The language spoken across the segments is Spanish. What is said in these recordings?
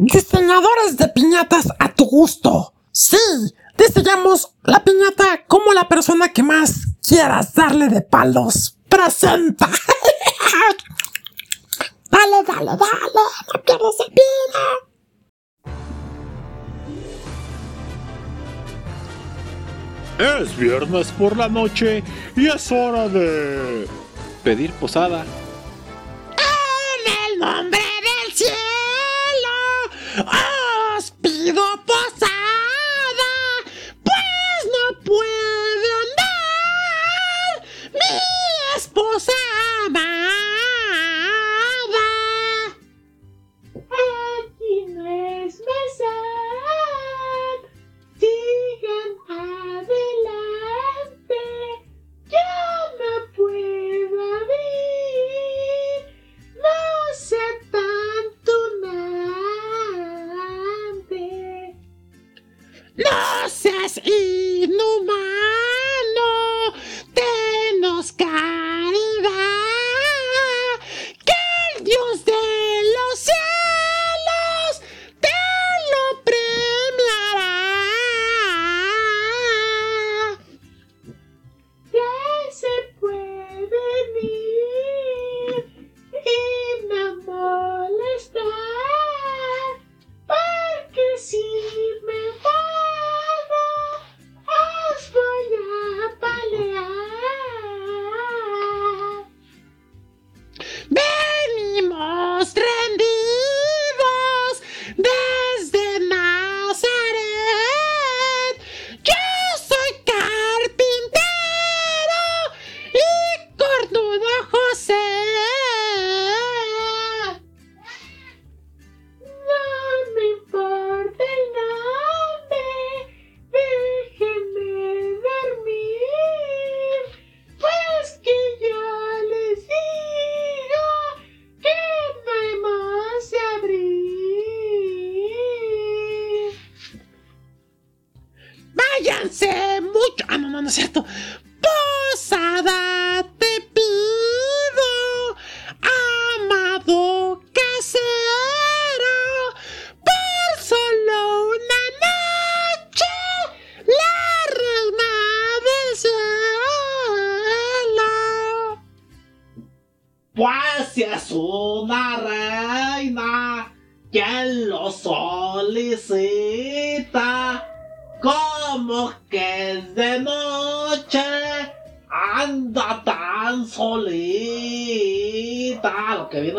Diseñadores de piñatas a tu gusto. Sí, diseñamos la piñata como la persona que más quieras darle de palos. Presenta. dale, dale, dale, no pierdas el pino. Es viernes por la noche y es hora de pedir posada. En el nombre del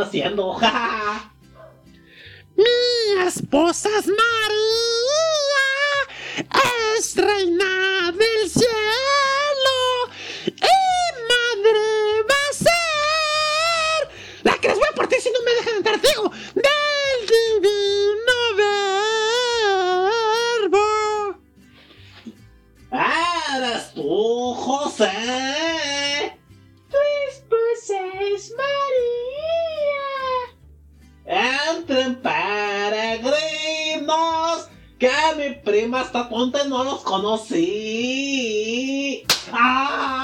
siendo, jaja. Mi esposa es María, es reina del cielo y madre va a ser la que les voy a partir si no me dejan entrar, digo, del divino verbo. Eres tú, José. Entren peregrinos, que mi prima tonta y no los conocí. ¡Ah!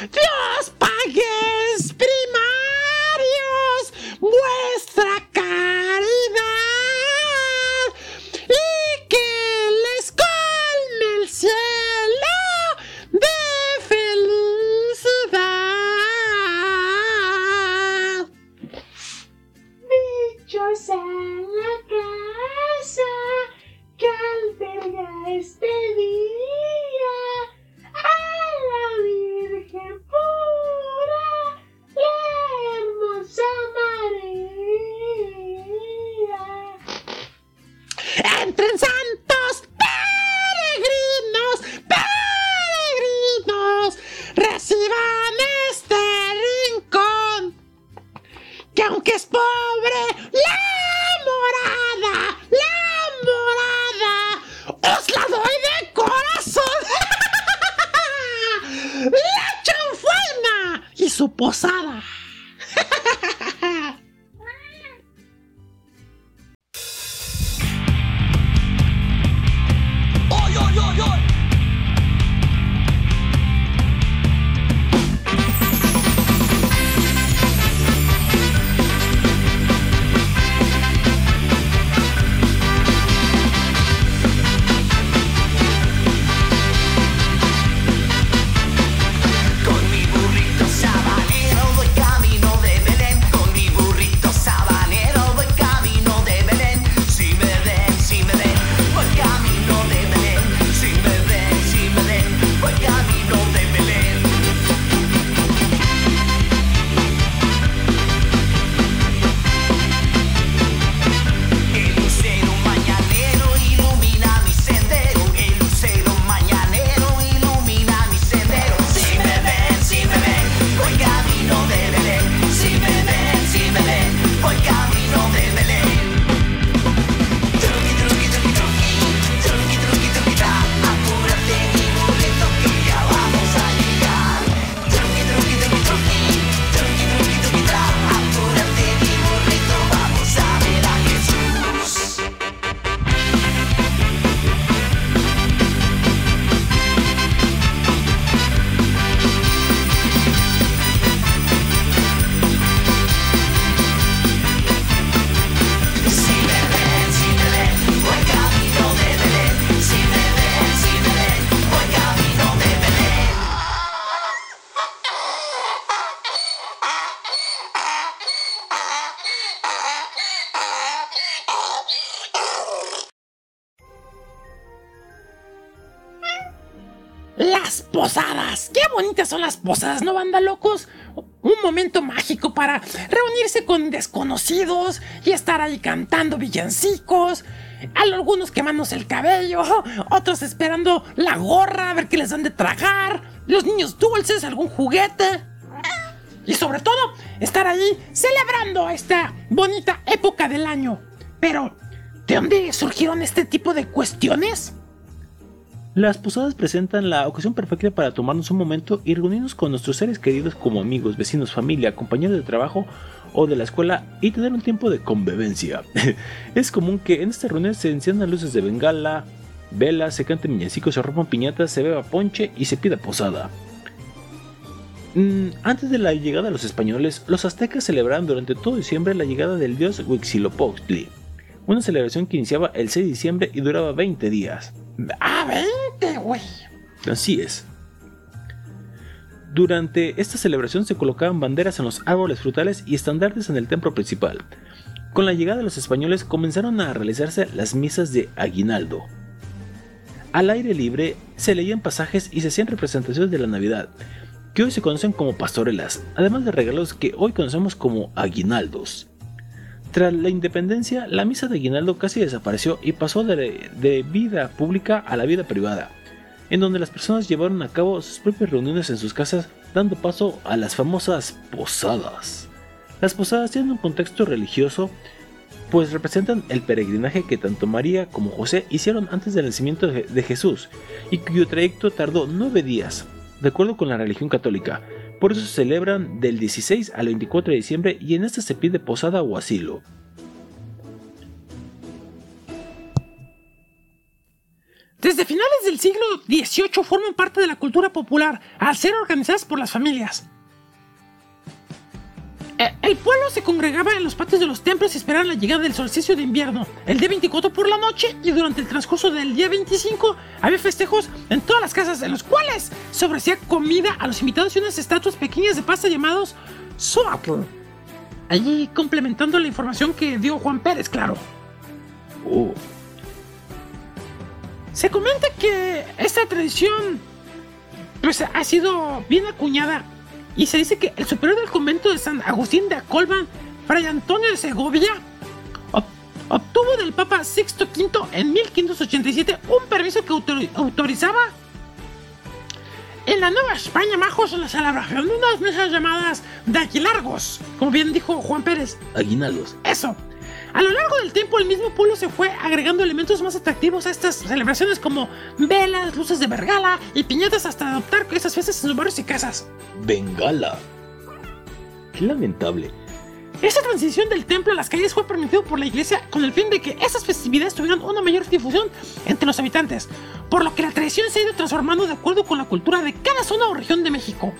Dios pagues primarios vuestra bonitas son las posadas, ¿no, banda locos? Un momento mágico para reunirse con desconocidos y estar ahí cantando villancicos. Algunos quemándose el cabello, otros esperando la gorra a ver qué les dan de tragar. Los niños dulces, algún juguete. Y sobre todo, estar ahí celebrando esta bonita época del año. Pero, ¿de dónde surgieron este tipo de cuestiones? Las posadas presentan la ocasión perfecta para tomarnos un momento y reunirnos con nuestros seres queridos como amigos, vecinos, familia, compañeros de trabajo o de la escuela y tener un tiempo de convivencia. es común que en estas reuniones se enciendan luces de bengala, velas, se canten villancicos, se rompan piñatas, se beba ponche y se pida posada. Mm, antes de la llegada de los españoles, los aztecas celebraban durante todo diciembre la llegada del dios Huitzilopochtli, una celebración que iniciaba el 6 de diciembre y duraba 20 días. ¡Ah, 20, güey! Así es. Durante esta celebración se colocaban banderas en los árboles frutales y estandartes en el templo principal. Con la llegada de los españoles comenzaron a realizarse las misas de aguinaldo. Al aire libre se leían pasajes y se hacían representaciones de la Navidad, que hoy se conocen como pastorelas, además de regalos que hoy conocemos como aguinaldos. Tras la independencia, la misa de aguinaldo casi desapareció y pasó de, de vida pública a la vida privada, en donde las personas llevaron a cabo sus propias reuniones en sus casas, dando paso a las famosas posadas. Las posadas tienen un contexto religioso, pues representan el peregrinaje que tanto María como José hicieron antes del nacimiento de Jesús, y cuyo trayecto tardó nueve días, de acuerdo con la religión católica. Por eso se celebran del 16 al 24 de diciembre y en esta se pide posada o asilo. Desde finales del siglo XVIII forman parte de la cultura popular al ser organizadas por las familias. Eh, El pueblo se congregaba en los patios de los templos y esperaban la llegada del solsticio de invierno, el día 24 por la noche y durante el transcurso del día 25 había festejos en todas las casas en los cuales se ofrecía comida a los invitados y unas estatuas pequeñas de pasta llamados Zoatl. Allí complementando la información que dio Juan Pérez, claro. Oh, Se comenta que esta tradición pues, ha sido bien acuñada y se dice que el superior del convento de San Agustín de Acolban, Fray Antonio de Segovia, ob- obtuvo del Papa Sixto V en 1587 un permiso que autor- autorizaba en la Nueva España majos la celebración de unas mesas llamadas de aquilargos, como bien dijo Juan Pérez. aguinaldos. Eso. A lo largo del tiempo, el mismo pueblo se fue agregando elementos más atractivos a estas celebraciones como velas, luces de vergala y piñatas hasta adoptar esas fiestas en sus barrios y casas. Bengala. Qué lamentable. Esta transición del templo a las calles fue permitido por la iglesia con el fin de que esas festividades tuvieran una mayor difusión entre los habitantes, por lo que la tradición se ha ido transformando de acuerdo con la cultura de cada zona o región de México.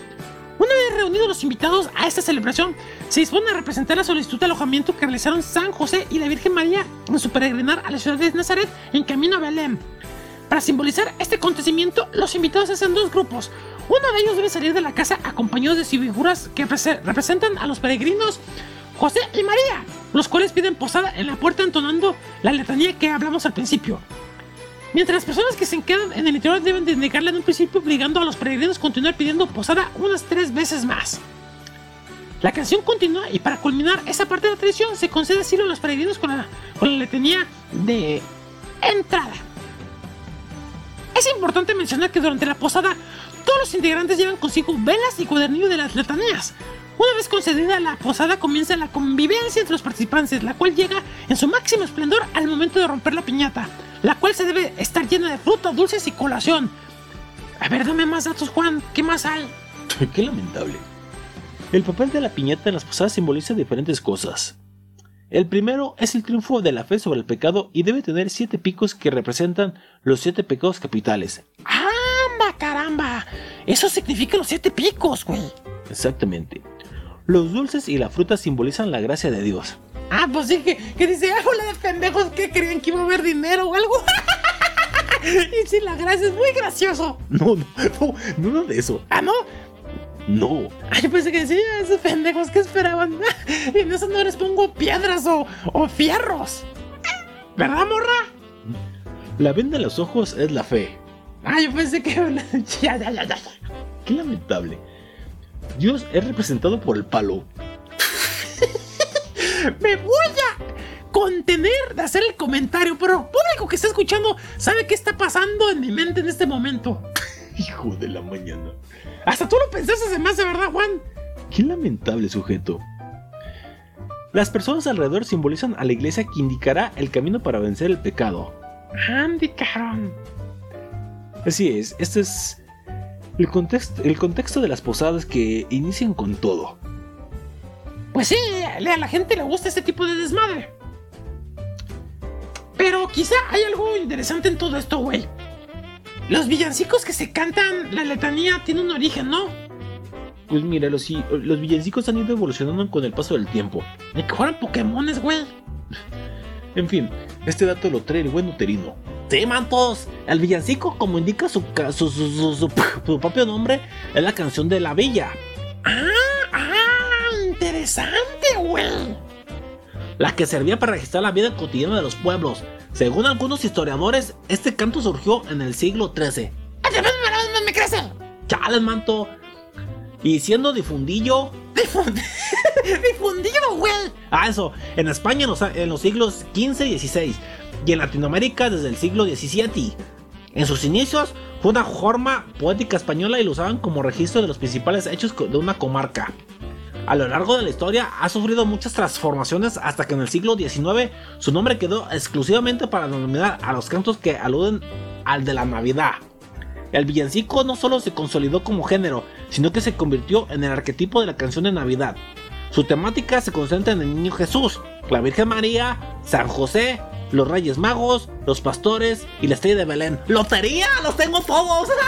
Una vez reunidos los invitados a esta celebración, se dispone a representar la solicitud de alojamiento que realizaron San José y la Virgen María en su peregrinar a la ciudad de Nazaret en camino a Belén. Para simbolizar este acontecimiento, los invitados hacen dos grupos. Uno de ellos debe salir de la casa acompañados de figuras que prese- representan a los peregrinos José y María, los cuales piden posada en la puerta entonando la letanía que hablamos al principio. Mientras las personas que se quedan en el interior deben de negarla en un principio, obligando a los peregrinos a continuar pidiendo posada unas tres veces más. La canción continúa y para culminar esa parte de la tradición se concede asilo a los peregrinos con la, con la letanía de entrada. Es importante mencionar que durante la posada todos los integrantes llevan consigo velas y cuadernillo de las letanías, Una vez concedida la posada comienza la convivencia entre los participantes, la cual llega en su máximo esplendor al momento de romper la piñata, la cual se debe estar llena de fruta, dulces y colación. A ver, dame más datos, Juan. ¿Qué más hay? Qué lamentable. El papel de la piñata en las posadas simboliza diferentes cosas. El primero es el triunfo de la fe sobre el pecado y debe tener siete picos que representan los siete pecados capitales. ¡Amba, caramba! Eso significa los siete picos, güey. Exactamente. Los dulces y la fruta simbolizan la gracia de Dios. Ah, pues sí, que, que dice, ah, bola de pendejos que creían que iba a haber dinero o algo. y sí, la gracia es muy gracioso. No, no, no, no, no de eso. Ah, ¿no? No. Ah, yo pensé que decía, esos pendejos que esperaban. y en eso no les pongo piedras o, o fierros. ¿Verdad, morra? La venda en los ojos es la fe. Ah, yo pensé que... ya, ya, ya, ya. Qué lamentable. Dios es representado por el palo. Me voy a contener de hacer el comentario, pero público que está escuchando sabe qué está pasando en mi mente en este momento. Hijo de la mañana. Hasta tú lo pensaste de más, de verdad, Juan. Qué lamentable sujeto. Las personas alrededor simbolizan a la iglesia que indicará el camino para vencer el pecado. Andy, cabrón. Así es, este es el contexto, el contexto de las posadas que inician con todo. Pues sí, a la gente le gusta este tipo de desmadre. Pero quizá hay algo interesante en todo esto, güey. Los villancicos que se cantan la letanía tienen un origen, ¿no? Pues mira, los, los villancicos han ido evolucionando con el paso del tiempo. De que fueran Pokémones, güey. En fin, este dato lo trae el buen uterino. Sí, mantos. El villancico, como indica su, su, su- su- su- su propio nombre, es la canción de la villa. Ah, ah, interesante, güey. la que servía para registrar la vida cotidiana de los pueblos. Según algunos historiadores, este canto surgió en el siglo XIII. me, me crece. Chales, manto. Y siendo difundido. Difund- Difundido, güey. Ah, eso. En España en los, en los siglos XV y XVI. Y en Latinoamérica desde el siglo XVII. En sus inicios fue una forma poética española y lo usaban como registro de los principales hechos de una comarca. A lo largo de la historia ha sufrido muchas transformaciones hasta que en el siglo XIX su nombre quedó exclusivamente para denominar a los cantos que aluden al de la Navidad. El villancico no solo se consolidó como género, sino que se convirtió en el arquetipo de la canción de Navidad. Su temática se concentra en el niño Jesús, la Virgen María, San José, los Reyes Magos, los pastores y la estrella de Belén. ¡Lotería! ¡Los tengo todos!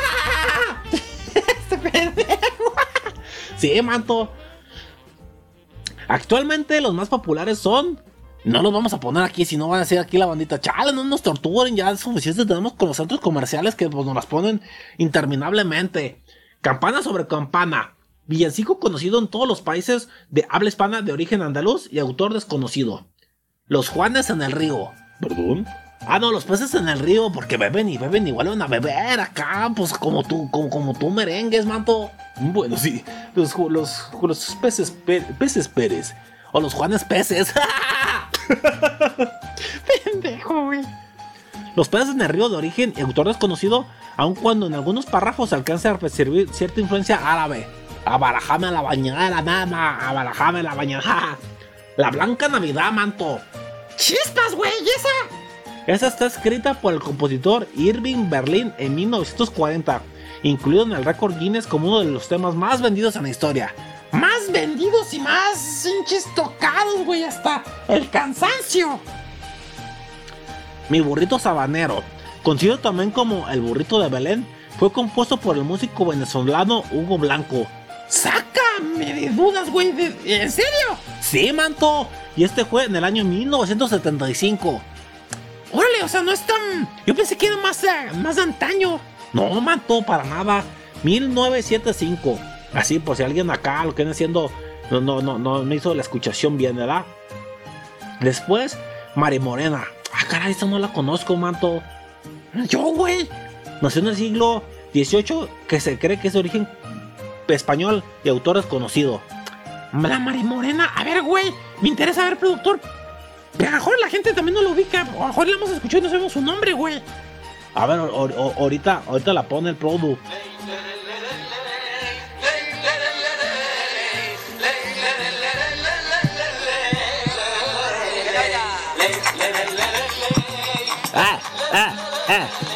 Sí, manto. Actualmente los más populares son. No los vamos a poner aquí, si no van a decir aquí la bandita. Chale, no nos torturen, ya es suficiente tenemos con los centros comerciales que pues, nos las ponen interminablemente. Campana sobre campana. Villancico conocido en todos los países de habla hispana de origen andaluz y autor desconocido. Los Juanes en el río. ¿Perdón? Ah, no, los peces en el río, porque beben y beben y vuelven a beber acá, pues como tú, como, como tú merengues, manto. Bueno, sí. Los, los, los peces, pe- peces Pérez. O los Juanes peces. Pendejo, güey. los peces en el río de origen y autor desconocido, aun cuando en algunos párrafos alcanza a percibir cierta influencia árabe. Abarajame la bañera, nada, abarajame la bañera. La Blanca Navidad, manto. Chispas, güey. ¿Y esa? Esa está escrita por el compositor Irving Berlin en 1940, incluido en el récord Guinness como uno de los temas más vendidos en la historia. Más vendidos y más hinches tocados, güey. Hasta el cansancio. Mi burrito sabanero, conocido también como el burrito de Belén, fue compuesto por el músico venezolano Hugo Blanco. Sácame de dudas, güey. ¿En serio? Sí, manto, y este fue en el año 1975. Órale, o sea, no es tan. Yo pensé que era más, eh, más antaño. No, manto, para nada. 1975. Así, por si alguien acá lo que viene haciendo no, no, no, no, no hizo la escuchación bien, ¿verdad? Después, Mari Morena. Ah, caray, esta no la conozco, manto. Yo, güey. Nació en el siglo XVIII, que se cree que es origen español y autor desconocido. La Marimorena. A ver, güey. Me interesa ver, productor. Pero a lo mejor la gente también no lo ubica. A lo mejor la hemos escuchado y no sabemos su nombre, güey. A ver, ahorita, ahorita la pone el produ. Ah, ah, ah.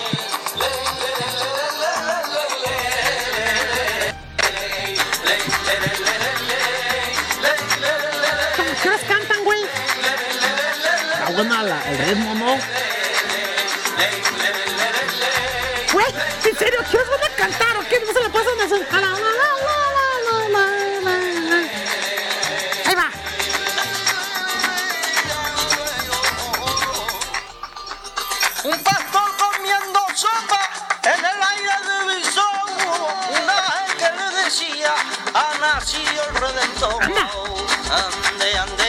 Buena la- el ritmo, ¿no? Güey, ¿en serio? ¿Qué os van a cantar o qué? ¿No se la pasan? A la. Ahí va. Un pastor comiendo sopa en el aire de Bison. Un ángel que le decía, ha nacido el Redentor. Ande, ande,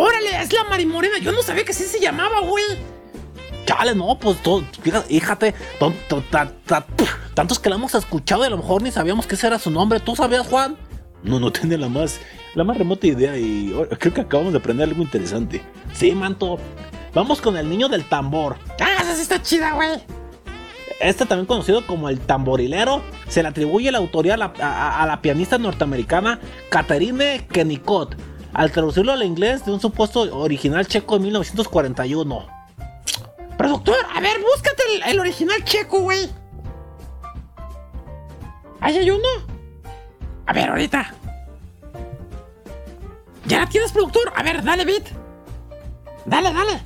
Órale, es la Marimorena. Yo no sabía que así se llamaba, güey. Chale, no, pues todo, fíjate, fíjate, ton- ton- ta- ta- puf, tantos que la hemos escuchado y a lo mejor ni sabíamos que ese era su nombre. ¿Tú sabías, Juan? No, no tenía la más, la más remota idea y creo que acabamos de aprender algo interesante. Sí, manto. Vamos con el niño del tambor. Ah, esa sí está chida, güey. Este también conocido como el tamborilero, se le atribuye la autoría a la, a- a la pianista norteamericana Catherine Kennicott, al traducirlo al inglés de un supuesto original checo de 1941. Productor, a ver, búscate el, original checo, güey. ¿Ahí hay uno? A ver, ahorita. ¿Ya la tienes, productor? A ver, dale, beat. Dale, dale.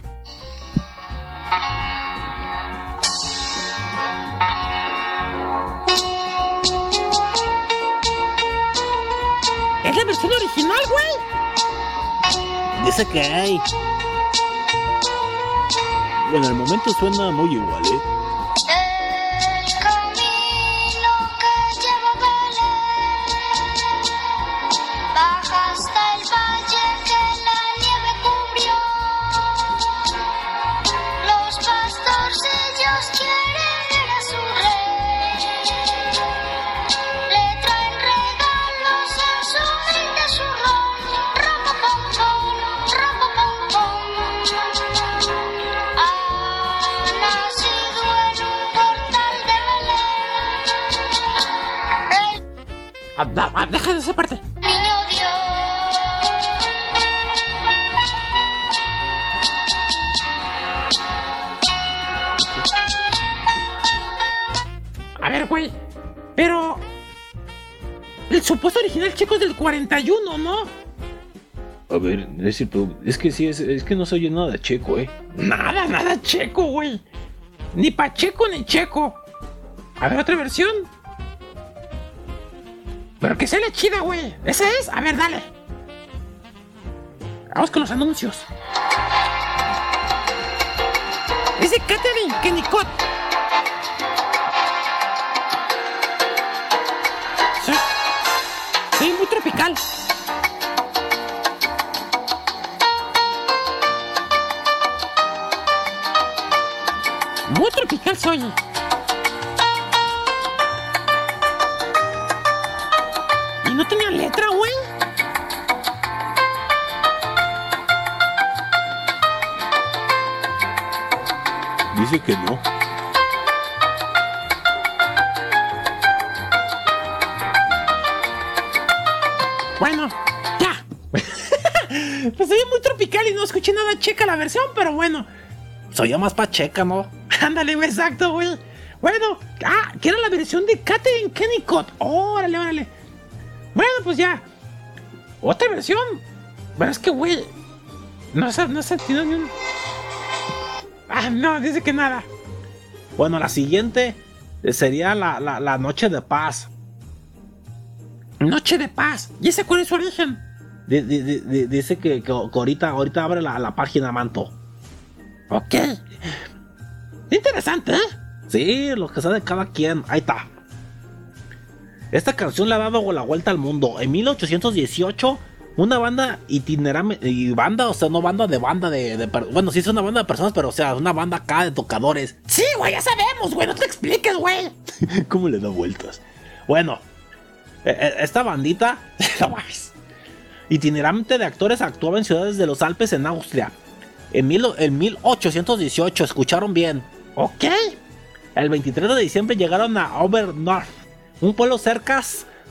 Es la versión original, güey. Dice que hay. Bueno, al momento suena muy igual, ¿eh? Deja de esa parte. A ver, güey. Pero. El supuesto original checo es del 41, ¿no? A ver, es, es que sí, es, es que no se oye nada checo, ¿eh? Nada, nada checo, güey. Ni pacheco ni checo. A ver, otra versión. Pero que sea la chida, güey. ¿Esa es? A ver, dale. Vamos con los anuncios. Es de Catherine Kennicott. Sí. Sí, muy tropical. Muy tropical se que no. Bueno, ya. pues oye muy tropical y no escuché nada checa la versión, pero bueno. Se oye más pacheca, ¿no? Ándale, güey, exacto, güey. Bueno, ah, que era la versión de Catherine Kennicott. Órale, órale. Bueno, pues ya. Otra versión. Pero es que, güey. No se, no se ni un. Ah, no, dice que nada. Bueno, la siguiente sería la, la- la Noche de Paz. Noche de paz. ¿Y ese cuál es su origen? Di- di- di- di- dice que ahorita, ahorita abre la, la página Manto. Ok. Interesante, ¿eh? Sí, lo que sabe cada quien. Ahí está. Esta canción le ha dado la vuelta al mundo. En 1818 una banda itinerante, y banda, o sea, no banda de banda de, de bueno, sí es una banda de personas, pero o sea, una banda acá de tocadores. Sí, güey, ya sabemos, güey, no te expliques, güey. ¿Cómo le da vueltas? Bueno, eh, eh, esta bandita, itinerante de actores actuaba en ciudades de los Alpes en Austria. En, mil, en 1818, escucharon bien. Ok. El 23 de diciembre llegaron a Obernorf, un pueblo cerca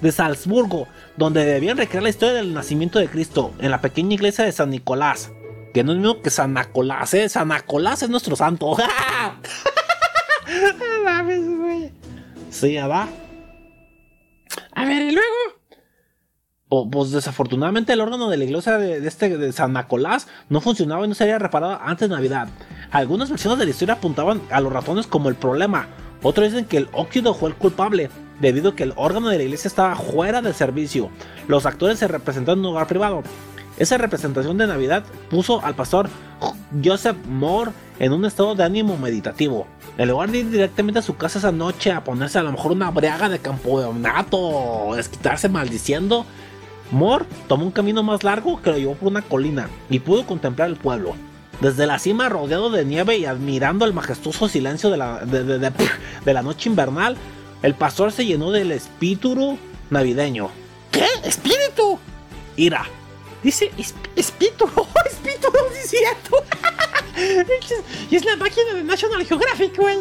de Salzburgo, donde debían recrear la historia del nacimiento de Cristo en la pequeña iglesia de San Nicolás. Que no es mismo que San Nicolás, ¿eh? San Nicolás es nuestro santo. Sí, ¿verdad? A ver, y luego. Po- Pues desafortunadamente el órgano de la iglesia de, de este de San Nicolás no funcionaba y no se había reparado antes de Navidad. Algunas versiones de la historia apuntaban a los ratones como el problema. Otros dicen que el óxido fue el culpable, debido a que el órgano de la iglesia estaba fuera de servicio. Los actores se representaron en un lugar privado. Esa representación de Navidad puso al pastor Joseph Moore en un estado de ánimo meditativo. En lugar de ir directamente a su casa esa noche a ponerse a lo mejor una briaga de campeonato o desquitarse maldiciendo, Moore tomó un camino más largo que lo llevó por una colina y pudo contemplar el pueblo. Desde la cima, rodeado de nieve y admirando el majestuoso silencio de la, de, de- de- de la noche invernal, el pastor se llenó del espíritu navideño. ¿Qué? ¡Espíritu! Ira. Dice esp- espíritu. ¡Oh, espíritu! ¡No es cierto! y es la máquina de National Geographic, güey.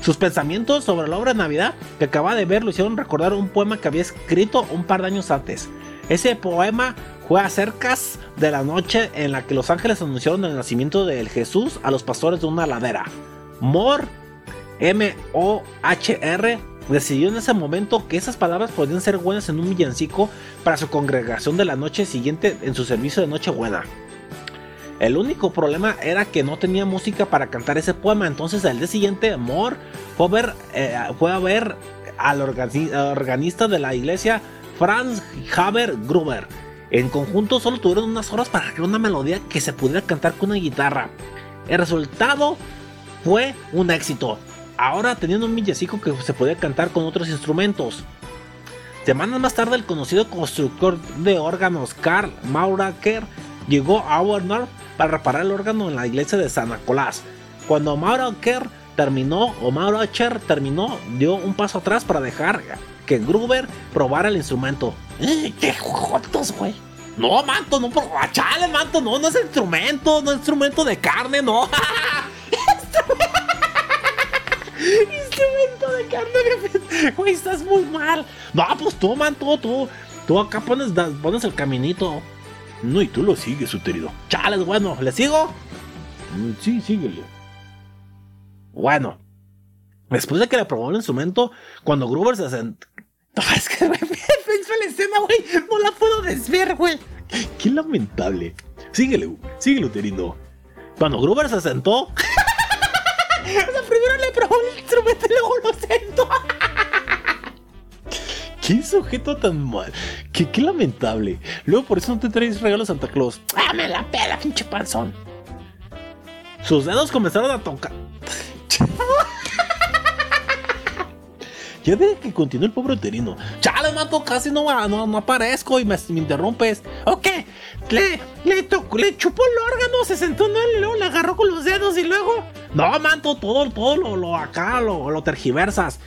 Sus pensamientos sobre la obra de Navidad que acaba de ver lo hicieron recordar un poema que había escrito un par de años antes. Ese poema fue acerca de la noche en la que los ángeles anunciaron el nacimiento del Jesús a los pastores de una ladera. Moore, M-O-H-R, decidió en ese momento que esas palabras podían ser buenas en un villancico para su congregación de la noche siguiente en su servicio de Nochebuena. El único problema era que no tenía música para cantar ese poema, entonces al día siguiente Moore fue a ver, eh, fue a ver al organi- organista de la iglesia Franz Haber Gruber. En conjunto solo tuvieron unas horas para crear una melodía que se pudiera cantar con una guitarra. El resultado fue un éxito. Ahora teniendo un villancico que se podía cantar con otros instrumentos. Semanas más tarde el conocido constructor de órganos Karl Mauraker llegó a Auernorf para reparar el órgano en la iglesia de San Nicolás. Cuando Mauraker terminó, o Mauracher terminó, dio un paso atrás para dejar que Gruber probara el instrumento. ¡Eh, ¡Qué jotos, güey! No, manto, no, chale, manto, no, no es instrumento, no es instrumento de carne, no. Instrumento de carne, Güey, estás muy mal. No, pues tú, manto, tú, tú acá pones, pones el caminito. No, y tú lo sigues, Uterido. Chales, bueno, ¿le sigo? Mm, Sí, síguele. Bueno, después de que le probó el instrumento, cuando Gruber se sentó. No, es que, güey, pienso en la escena, güey. No la puedo desver, güey. Qué lamentable. Síguele, síguele, Uterido. Cuando Gruber se sentó, O sea, primero le probó el instrumento y luego lo sentó. Qué sujeto tan mal. Qué, qué lamentable. Luego por eso no te traes regalos Santa Claus. ¡Ah, me la pela, pinche panzón! sus dedos comenzaron a tocar. Ya deja que continúe el pobre Uterino. Chales, manto, casi no, no, no aparezco y me, interrumpes. Ok, le, le, tocó, le chupó el órgano, se sentó en él y le agarró con los dedos y luego. No, manto, todo, todo lo, lo acá lo, lo tergiversas.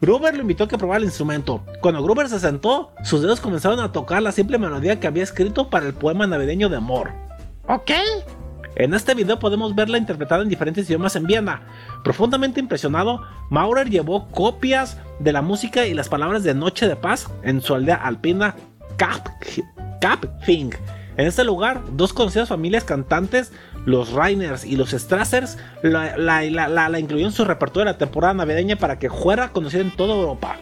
Gruber lo invitó a que probara el instrumento. Cuando Gruber se sentó, sus dedos comenzaron a tocar la simple melodía que había escrito para el poema navideño de Moore. Ok, En este video podemos verla interpretada en diferentes idiomas en Viena. Profundamente impresionado, Maurer llevó copias de la música y las palabras de Noche de Paz en su aldea alpina Kap, Kapfing. En este lugar, dos conocidas familias cantantes, los Reiners y los Strassers, la, la, la, la- la incluyó en su repertorio de la temporada navideña para que fuera conocida en toda Europa.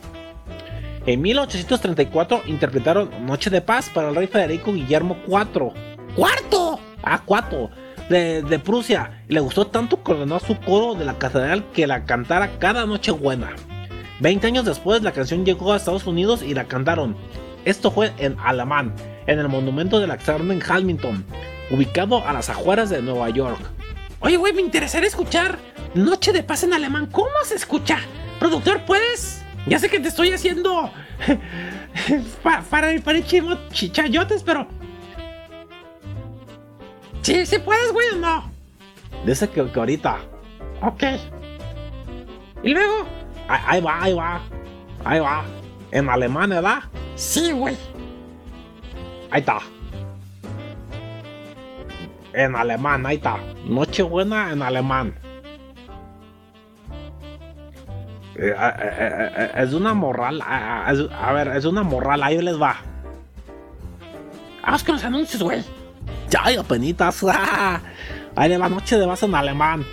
En 1834 interpretaron Noche de Paz para el rey Federico Guillermo IV. cuarto. Ah, cuatro. De, Prusia. Le gustó tanto que ordenó a su coro de la catedral que la cantara cada noche buena. Veinte años después, la canción llegó a Estados Unidos y la cantaron. Esto fue en alemán, en el monumento de la Exarna en Hamilton, ubicado a las afueras de Nueva York. Oye, güey, me interesaría escuchar Noche de Paz en alemán. ¿Cómo se escucha? Productor, ¿puedes Ya sé que te estoy haciendo. pa- para para chimo- chichayotes, pero. Sí, sí puedes, güey, o no. Dice que, que ahorita. Ok. Y luego. Ahí, ahí va, ahí va. Ahí va. En alemán, ¿verdad? Sí, güey. Ahí está. En alemán, ahí está. Nochebuena en alemán. Eh, eh, eh, es una morral. es- a ver, es una morral. Ahí les va. Vamos con los anuncios, güey. Ya, apenitas. Ahí le va noche de paz en alemán.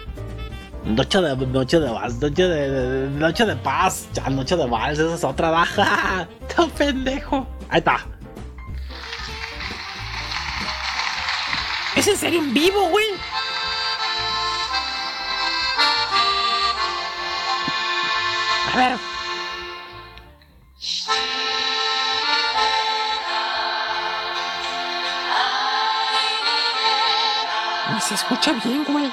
Noche de, noche de paz, noche de, de- noche de paz. Ya, noche de vals, esa es otra baja. Tan pendejo. Ahí está. ¿Es en serio en vivo, güey? A ver. Se escucha bien, güey.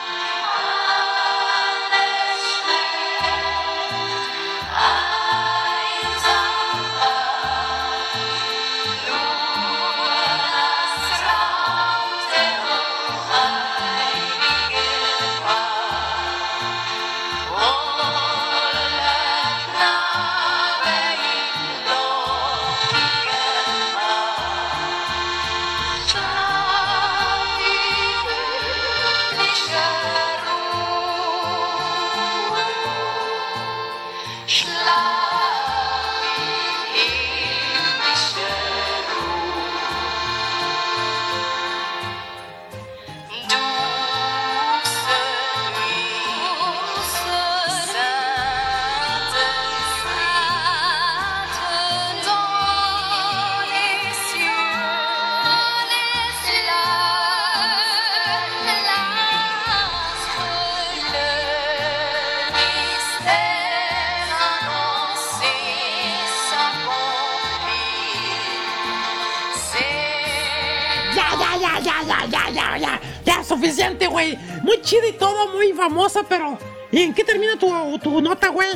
Famosa, pero. ¿Y en qué termina tu, tu nota, güey?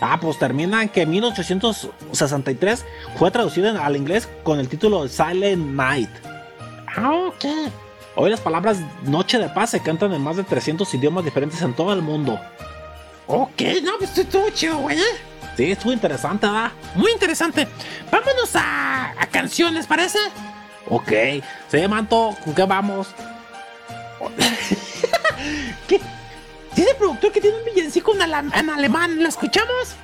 Ah, pues termina en que en 1863 fue traducido en- al inglés con el título Silent Night. Ah, ok. Hoy las palabras Noche de Paz se cantan en más de 300 idiomas diferentes en todo el mundo. Ok, no, pues estuvo chido, güey. ¿eh? Sí, estuvo interesante, ¿verdad? Muy interesante. Vámonos a, a canciones, ¿parece? Ok. Sí, Manto, ¿con qué vamos? ¿Qué? El productor que tiene un villancico en alemán. ¿Lo escuchamos?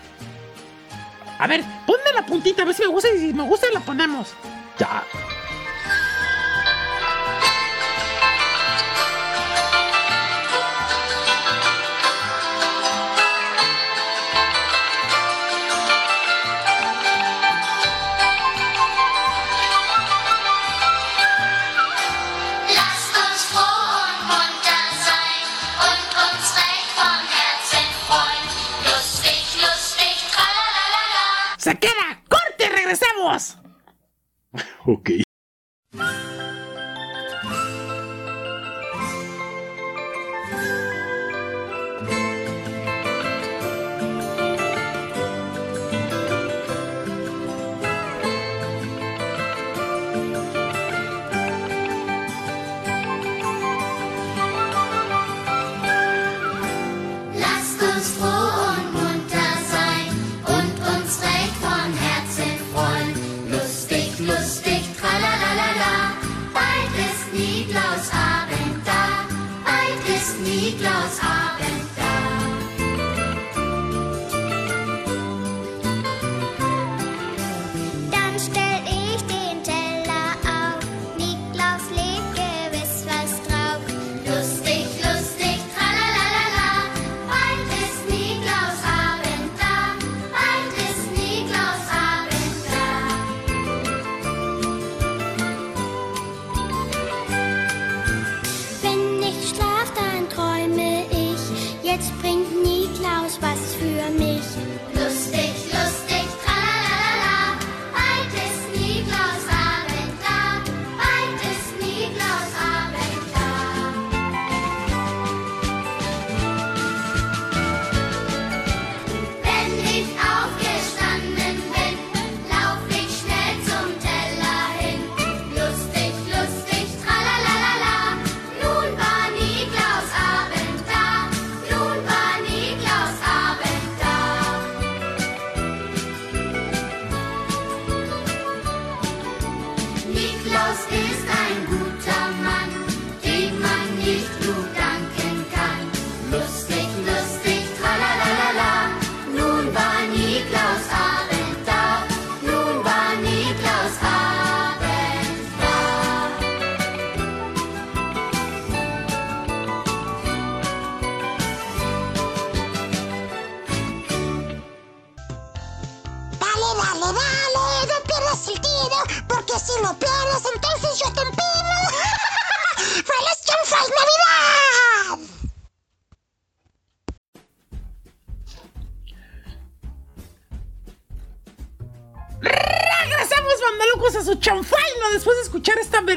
A ver, ponme la puntita, a ver si me gusta y si me gusta la ponemos. Ya. Ok.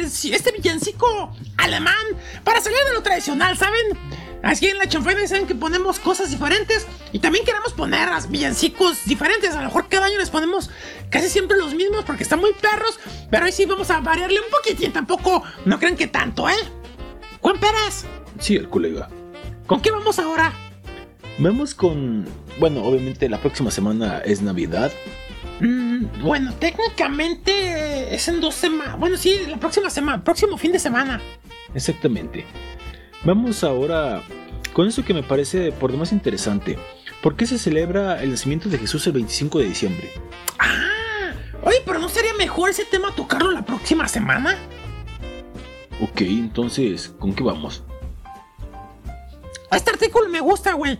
Este villancico alemán para salir de lo tradicional, ¿saben? Así en la chanfaina saben que ponemos cosas diferentes y también queremos poner las villancicos diferentes. A lo mejor cada año les ponemos casi siempre los mismos porque están muy perros, pero hoy sí vamos a variarle un poquitín. Tampoco, no crean que tanto, ¿eh? Juan Pérez, Sí, el colega. ¿con qué vamos ahora? Vamos con. Bueno, obviamente la próxima semana es Navidad. Mm, bueno, técnicamente es en dos semanas. Bueno, sí, la próxima semana, próximo fin de semana. Exactamente. Vamos ahora con eso que me parece por demás interesante. ¿Por qué se celebra el nacimiento de Jesús el 25 de diciembre? Ah, oye, pero ¿no sería mejor ese tema tocarlo la próxima semana? Ok, entonces, ¿con qué vamos? Este artículo me gusta, güey.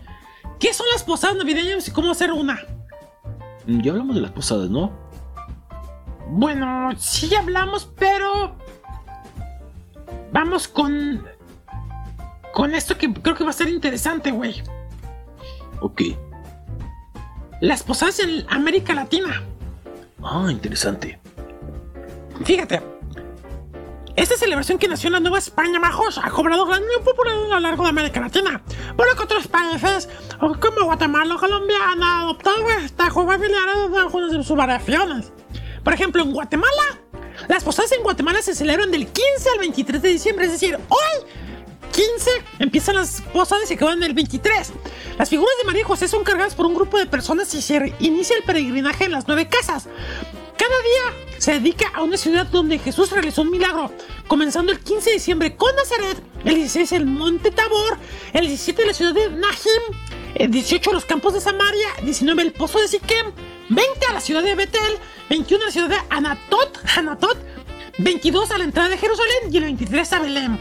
¿Qué son las posadas navideñas y cómo hacer una? Mm, Ya hablamos de las posadas, ¿no? Bueno, sí hablamos, pero. Vamos con. Con esto que creo que va a ser interesante, güey. Ok. Las posadas en América Latina. Ah, interesante. Fíjate. Esta celebración que nació en la Nueva España Majos ha cobrado gran popularidad a lo largo de América Latina, por lo que otros países como Guatemala o Colombia han adoptado esta juego familiar en algunas de sus variaciones. Por ejemplo, en Guatemala, las posadas en Guatemala se celebran del 15 al 23 de diciembre, es decir, hoy 15 empiezan las posadas y acaban el 23. Las figuras de María José son cargadas por un grupo de personas y se inicia el peregrinaje en las nueve casas. Cada día se dedica a una ciudad donde Jesús realizó un milagro, comenzando el 15 de diciembre con Nazaret, el 16 el monte Tabor, el 17 la ciudad de Nahim, el 18 los campos de Samaria, 19 el pozo de Siquem, 20 a la ciudad de Betel, 21 a la ciudad de Anatot, Anatot, 22 a la entrada de Jerusalén y el 23 a Belén.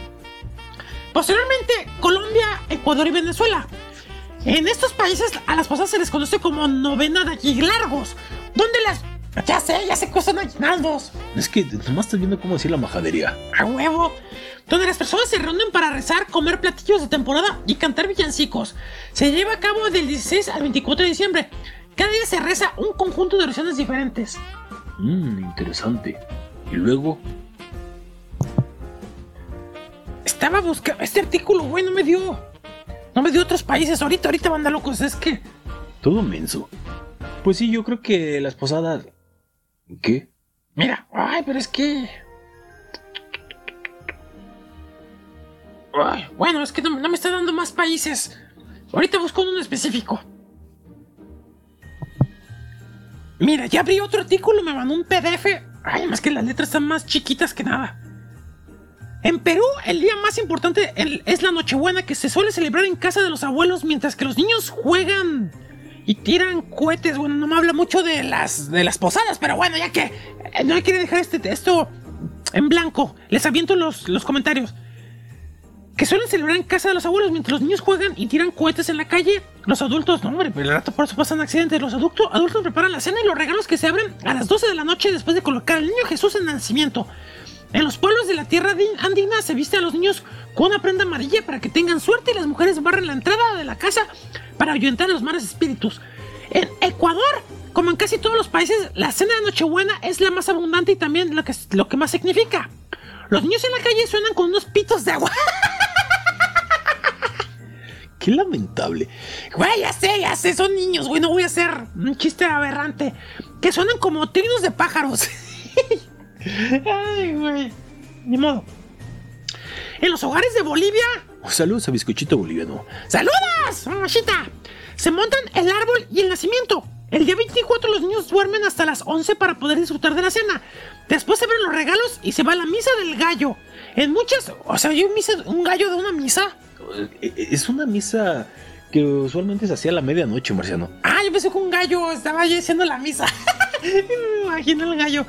Posteriormente, Colombia, Ecuador y Venezuela. En estos países a las posadas se les conoce como novena de aguilargos, donde las... Ya sé, ya sé que son aguinaldos. Es que nomás estás viendo cómo decir la majadería. A huevo. Donde las personas se reúnen para rezar, comer platillos de temporada y cantar villancicos. Se lleva a cabo del 16 al 24 de diciembre. Cada día se reza un conjunto de oraciones diferentes. Mmm, interesante. Y luego, Estaba buscando... Este artículo, güey, no me dio... No me dio otros países. Ahorita, ahorita, banda locos. Es que... todo menso. Pues sí, yo creo que las posadas. ¿Qué? Mira, ay, pero es que... Ay, bueno, es que no, no me está dando más países. Ahorita busco uno específico. Mira, ya abrí otro artículo, me mandó un PDF. Ay, más que las letras están más chiquitas que nada. En Perú, el día más importante es la Nochebuena, que se suele celebrar en casa de los abuelos mientras que los niños juegan y tiran cohetes. Bueno, no me habla mucho de las, de las posadas, pero bueno, ya que eh, no quiere dejar este, esto en blanco, les aviento los, los comentarios. Que suelen celebrar en casa de los abuelos mientras los niños juegan y tiran cohetes en la calle. Los adultos, no, hombre, pero el rato por eso pasan accidentes. Los adultos, adultos preparan la cena y los regalos que se abren a las 12 de la noche después de colocar al niño Jesús en nacimiento. En los pueblos de la tierra di- andina se viste a los niños con una prenda amarilla para que tengan suerte y las mujeres barren la entrada de la casa para ahuyentar a los malos espíritus. En Ecuador, como en casi todos los países, la cena de Nochebuena es la más abundante y también lo que, lo que más significa. Los niños en la calle suenan con unos pitos de agua. Qué lamentable. Güey, ya sé, ya sé, son niños, güey, no voy a hacer un chiste aberrante. Que suenan como trinos de pájaros. Ay, güey. Ni modo. En los hogares de Bolivia, Saludos a Bizcochito Boliviano. ¡Saludos, mamachita! Se montan el árbol y el nacimiento. El día 24 los niños duermen hasta las 11 para poder disfrutar de la cena. Después se abren los regalos y se va a la misa del gallo. En muchas... O sea, yo misa, un gallo de una misa. Eh, Es una misa que usualmente se hacía a la medianoche, Marciano. Ah, yo pensé que un gallo estaba ahí haciendo la misa. Me imagino el gallo.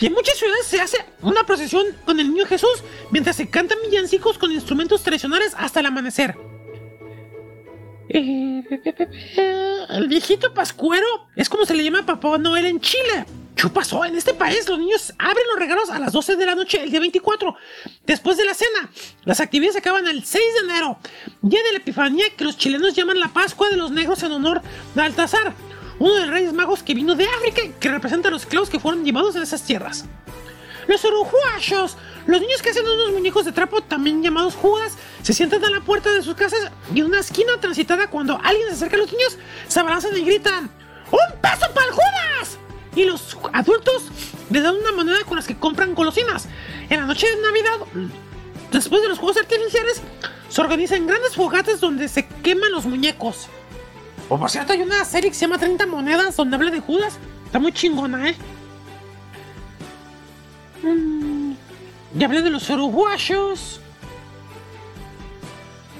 Y en muchas ciudades se hace una procesión con el niño Jesús mientras se cantan villancicos con instrumentos tradicionales hasta el amanecer. Eh, El viejito pascuero es como se le llama a Papá Noel en Chile. ¿Qué pasó? En este país los niños abren los regalos a las 12 de la noche el día 24, después de la cena. Las actividades acaban el 6 de enero, día de la Epifanía que los chilenos llaman la Pascua de los Negros en honor de Altazar, uno de los reyes magos que vino de África que representa a los esclavos que fueron llevados a esas tierras. Los urujuachos, los niños que hacen unos muñecos de trapo, también llamados judas, se sientan a la puerta de sus casas y en una esquina transitada cuando alguien se acerca a los niños, se abalanzan y gritan ¡Un peso para el judas! Y los adultos les dan una moneda con las que compran golosinas. En la noche de Navidad, después de los juegos artificiales, se organizan grandes fogatas donde se queman los muñecos. O por cierto, hay una serie que se llama 30 monedas donde habla de Judas. Está muy chingona, ¿eh? Mm, ya hablé de los uruguayos.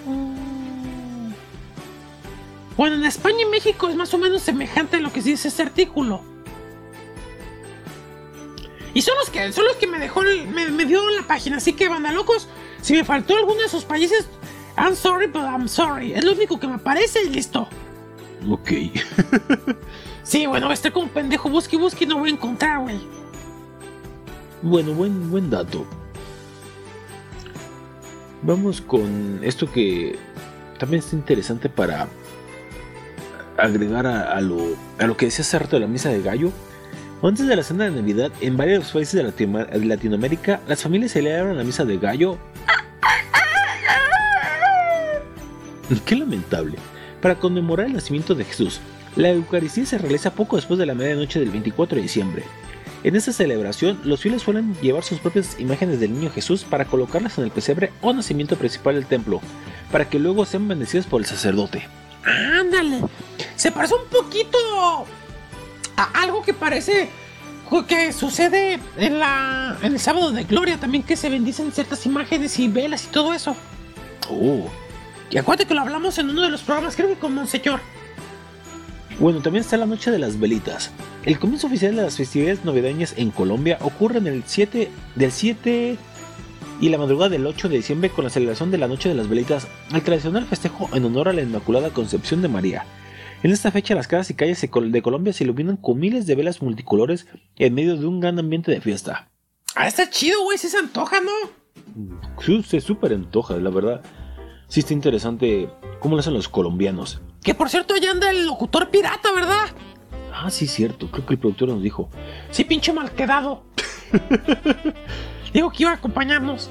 Mm. Bueno, en España y México es más o menos semejante a lo que dice ese artículo. Y son los que, son los que me dejó, el- me, me dio la página, así que banda locos, si me faltó alguno de esos países, I'm sorry, but I'm sorry. Es lo único que me aparece y listo. Ok. Sí, bueno, estar como pendejo, busque y busque y no voy a encontrar, güey. Bueno, buen, buen dato. Vamos con esto que también es interesante para agregar a, lo, a lo que decía hace rato de la misa de gallo. Antes de la cena de Navidad, en varios países de Latino- de Latinoamérica, las familias celebran la misa de gallo. Qué lamentable. Para conmemorar el nacimiento de Jesús, la Eucaristía se realiza poco después de la medianoche del 24 de diciembre. En esta celebración, los fieles suelen llevar sus propias imágenes del niño Jesús para colocarlas en el pesebre o nacimiento principal del templo, para que luego sean bendecidas por el sacerdote. Ándale. Se parece un poquito a algo que parece que sucede en la en el sábado de gloria también que se bendicen ciertas imágenes y velas y todo eso. Oh. Y acuérdate que lo hablamos en uno de los programas, creo que con Monseñor. Bueno, también está la Noche de las Velitas. El comienzo oficial de las festividades navideñas en Colombia ocurre en el 7 del 7 y la madrugada del 8 de diciembre con la celebración de la Noche de las Velitas, el tradicional festejo en honor a la Inmaculada Concepción de María. En esta fecha las casas y calles de Col- de Colombia se iluminan con miles de velas multicolores en medio de un gran ambiente de fiesta. Ah, está chido, güey, sí se antoja, ¿no? Sí, se súper antoja, la verdad. Sí está interesante cómo lo hacen los colombianos. Que por cierto, allá anda el locutor pirata, ¿verdad? Ah, sí, cierto. Creo que el productor nos dijo. Sí, pinche mal quedado. Digo que iba a acompañarnos.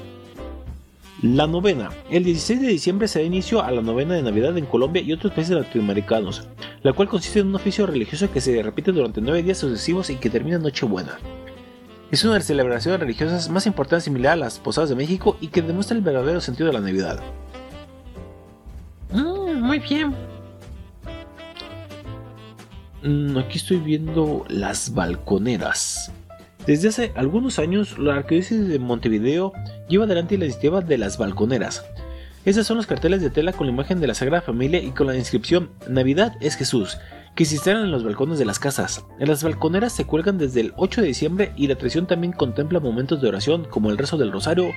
La novena. El 16 de diciembre se da inicio a la novena de Navidad en Colombia y otros países latinoamericanos, la cual consiste en un oficio religioso que se repite durante nueve días sucesivos y que termina en Nochebuena. Es una de las celebraciones religiosas más importantes similar a las Posadas de México y que demuestra el verdadero sentido de la Navidad. Muy bien. Mm, aquí estoy viendo las balconeras. Desde hace algunos años, la Arquidiócesis de Montevideo lleva adelante la iniciativa de las balconeras. Estos son los carteles de tela con la imagen de la Sagrada Familia y con la inscripción Navidad es Jesús, que se instalan en los balcones de las casas. En las balconeras se cuelgan desde el 8 de diciembre y la tradición también contempla momentos de oración como el rezo del rosario,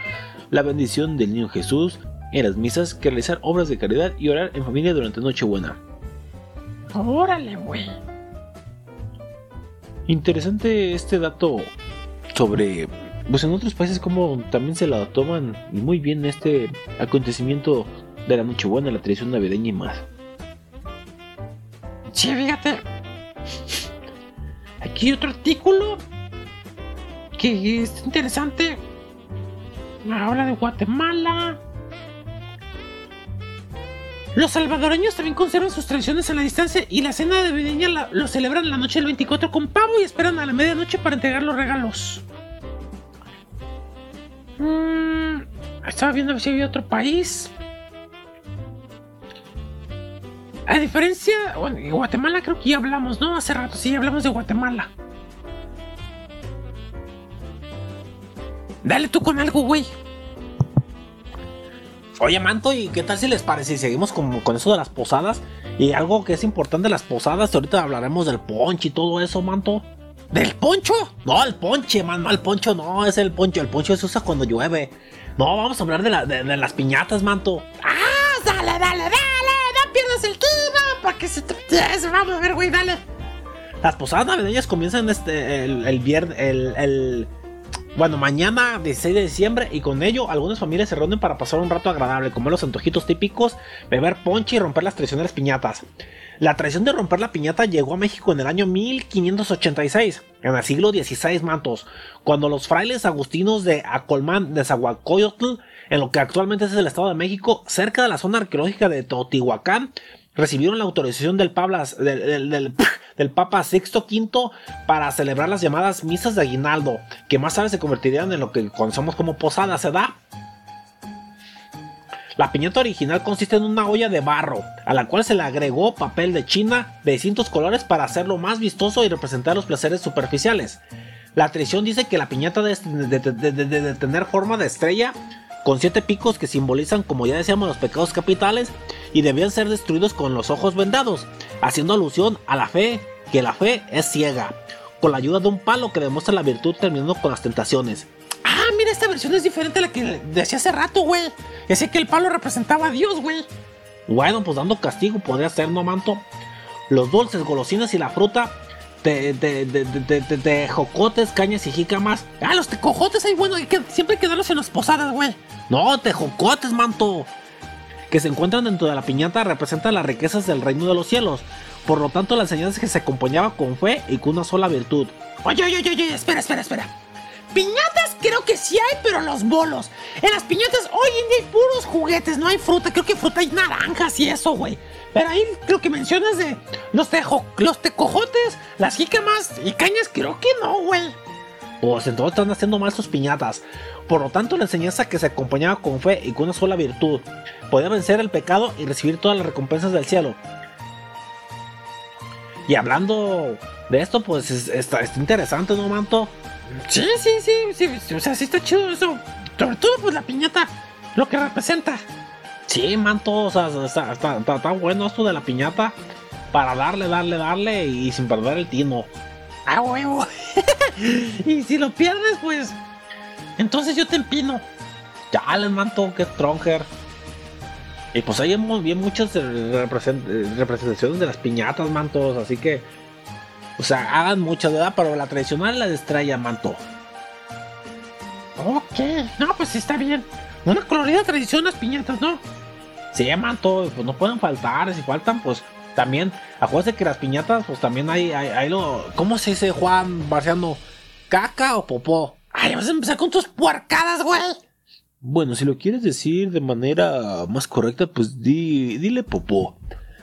la bendición del niño Jesús, en las misas, que realizar obras de caridad y orar en familia durante Nochebuena. Órale, güey. Interesante este dato sobre, pues en otros países como también se la toman muy bien este acontecimiento de la Nochebuena, la tradición navideña y más. Sí, fíjate. Aquí hay otro artículo que es interesante. Habla de Guatemala. Los salvadoreños también conservan sus tradiciones a la distancia y la cena navideña la- lo celebran la noche del 24 con pavo y esperan a la medianoche para entregar los regalos. Mm, estaba viendo si había otro país. A diferencia, bueno, de Guatemala creo que ya hablamos, ¿no? Hace rato sí, ya hablamos de Guatemala. Dale tú con algo, güey. Oye, Manto, ¿y qué tal si les parece si seguimos con, con eso de las posadas? Y algo que es importante de las posadas, ahorita hablaremos del ponche y todo eso, Manto. ¿Del poncho? No, el ponche, man, no, el poncho no, es el poncho. El poncho se usa cuando llueve. No, vamos a hablar de, la- de- de las piñatas, Manto. ¡Ah! Dale, dale, dale. No pierdas el tiempo. Para que se te... Vamos a ver, güey, dale. Las posadas navideñas comienzan este, el, el viernes, el, el- bueno, mañana 16 de diciembre y con ello algunas familias se reúnen para pasar un rato agradable, comer los antojitos típicos, beber ponche y romper las tradicionales piñatas. La tradición de romper la piñata llegó a México en el año 1586, en el siglo XVI, mantos, cuando los frailes agustinos de Acolmán de Zahualcoyotl, en lo que actualmente es el Estado de México, cerca de la zona arqueológica de Teotihuacán, recibieron la autorización del, Pablas- del, del- del- del Papa Sixto V para celebrar las llamadas misas de aguinaldo, que más tarde se convertirían en lo que conocemos como posadas, ¿se da? La piñata original consiste en una olla de barro, a la cual se le agregó papel de china de distintos colores para hacerlo más vistoso y representar los placeres superficiales. La tradición dice que la piñata de- de- de- de tener forma de estrella, con siete picos que simbolizan, como ya decíamos, los pecados capitales, y debían ser destruidos con los ojos vendados, haciendo alusión a la fe, que la fe es ciega, con la ayuda de un palo que demuestra la virtud terminando con las tentaciones. Ah, mira, esta versión es diferente a la que decía hace rato, güey. Decía que el palo representaba a Dios, güey. Bueno, pues dando castigo podría ser, ¿no, manto? Los dulces, golosinas y la fruta de, de- de- de jocotes, cañas y jícamas. Ah, los tecojotes ahí, bueno, hay que siempre hay que darlos en las posadas, güey. No, tejocotes, manto. Que se encuentran dentro de la piñata representan las riquezas del reino de los cielos. Por lo tanto, la enseñanza es que se acompañaba con fe y con una sola virtud. Oye, oye, oye, oye, espera, espera, espera. Piñatas creo que sí hay, pero los bolos. En las piñatas hoy en día hay puros juguetes, no hay fruta. Creo que fruta hay naranjas y eso, güey. Pero ahí creo que mencionas de los, tejo, los tecojotes, las jícamas y cañas, creo que no, güey. Pues entonces están haciendo mal sus piñatas. Por lo tanto, la enseñanza que se acompañaba con fe y con una sola virtud. Podía vencer el pecado y recibir todas las recompensas del cielo. Y hablando de esto, pues es- está, está interesante, ¿no, Manto? Sí, sí, sí, sí, sí, o sea, sí está chido eso. Sobre todo, pues la piñata, lo que representa. Sí, Manto, o sea, está, está- está- está bueno esto de la piñata. Para darle, darle, darle y sin perder el tino. Ah, huevo. y si lo pierdes, pues. Entonces yo te empino. Ya les manto, que stronger. Y pues hay bien muchas eh, eh, representaciones de las piñatas, mantos, así que. O sea, hagan muchas, ¿verdad? Pero la tradicional la de estrella, manto. Ok, no, pues sí está bien. Una colorida tradición las piñatas, ¿no? Sí, manto, pues no pueden faltar. Si faltan, pues también. Acuérdense que las piñatas, pues también hay, hay, hay lo. ¿Cómo se dice, Juan Barciano? ¿Caca o popó? Ay, vas a empezar con tus puercadas, güey. Bueno, si lo quieres decir de manera más correcta, pues di- dile popó.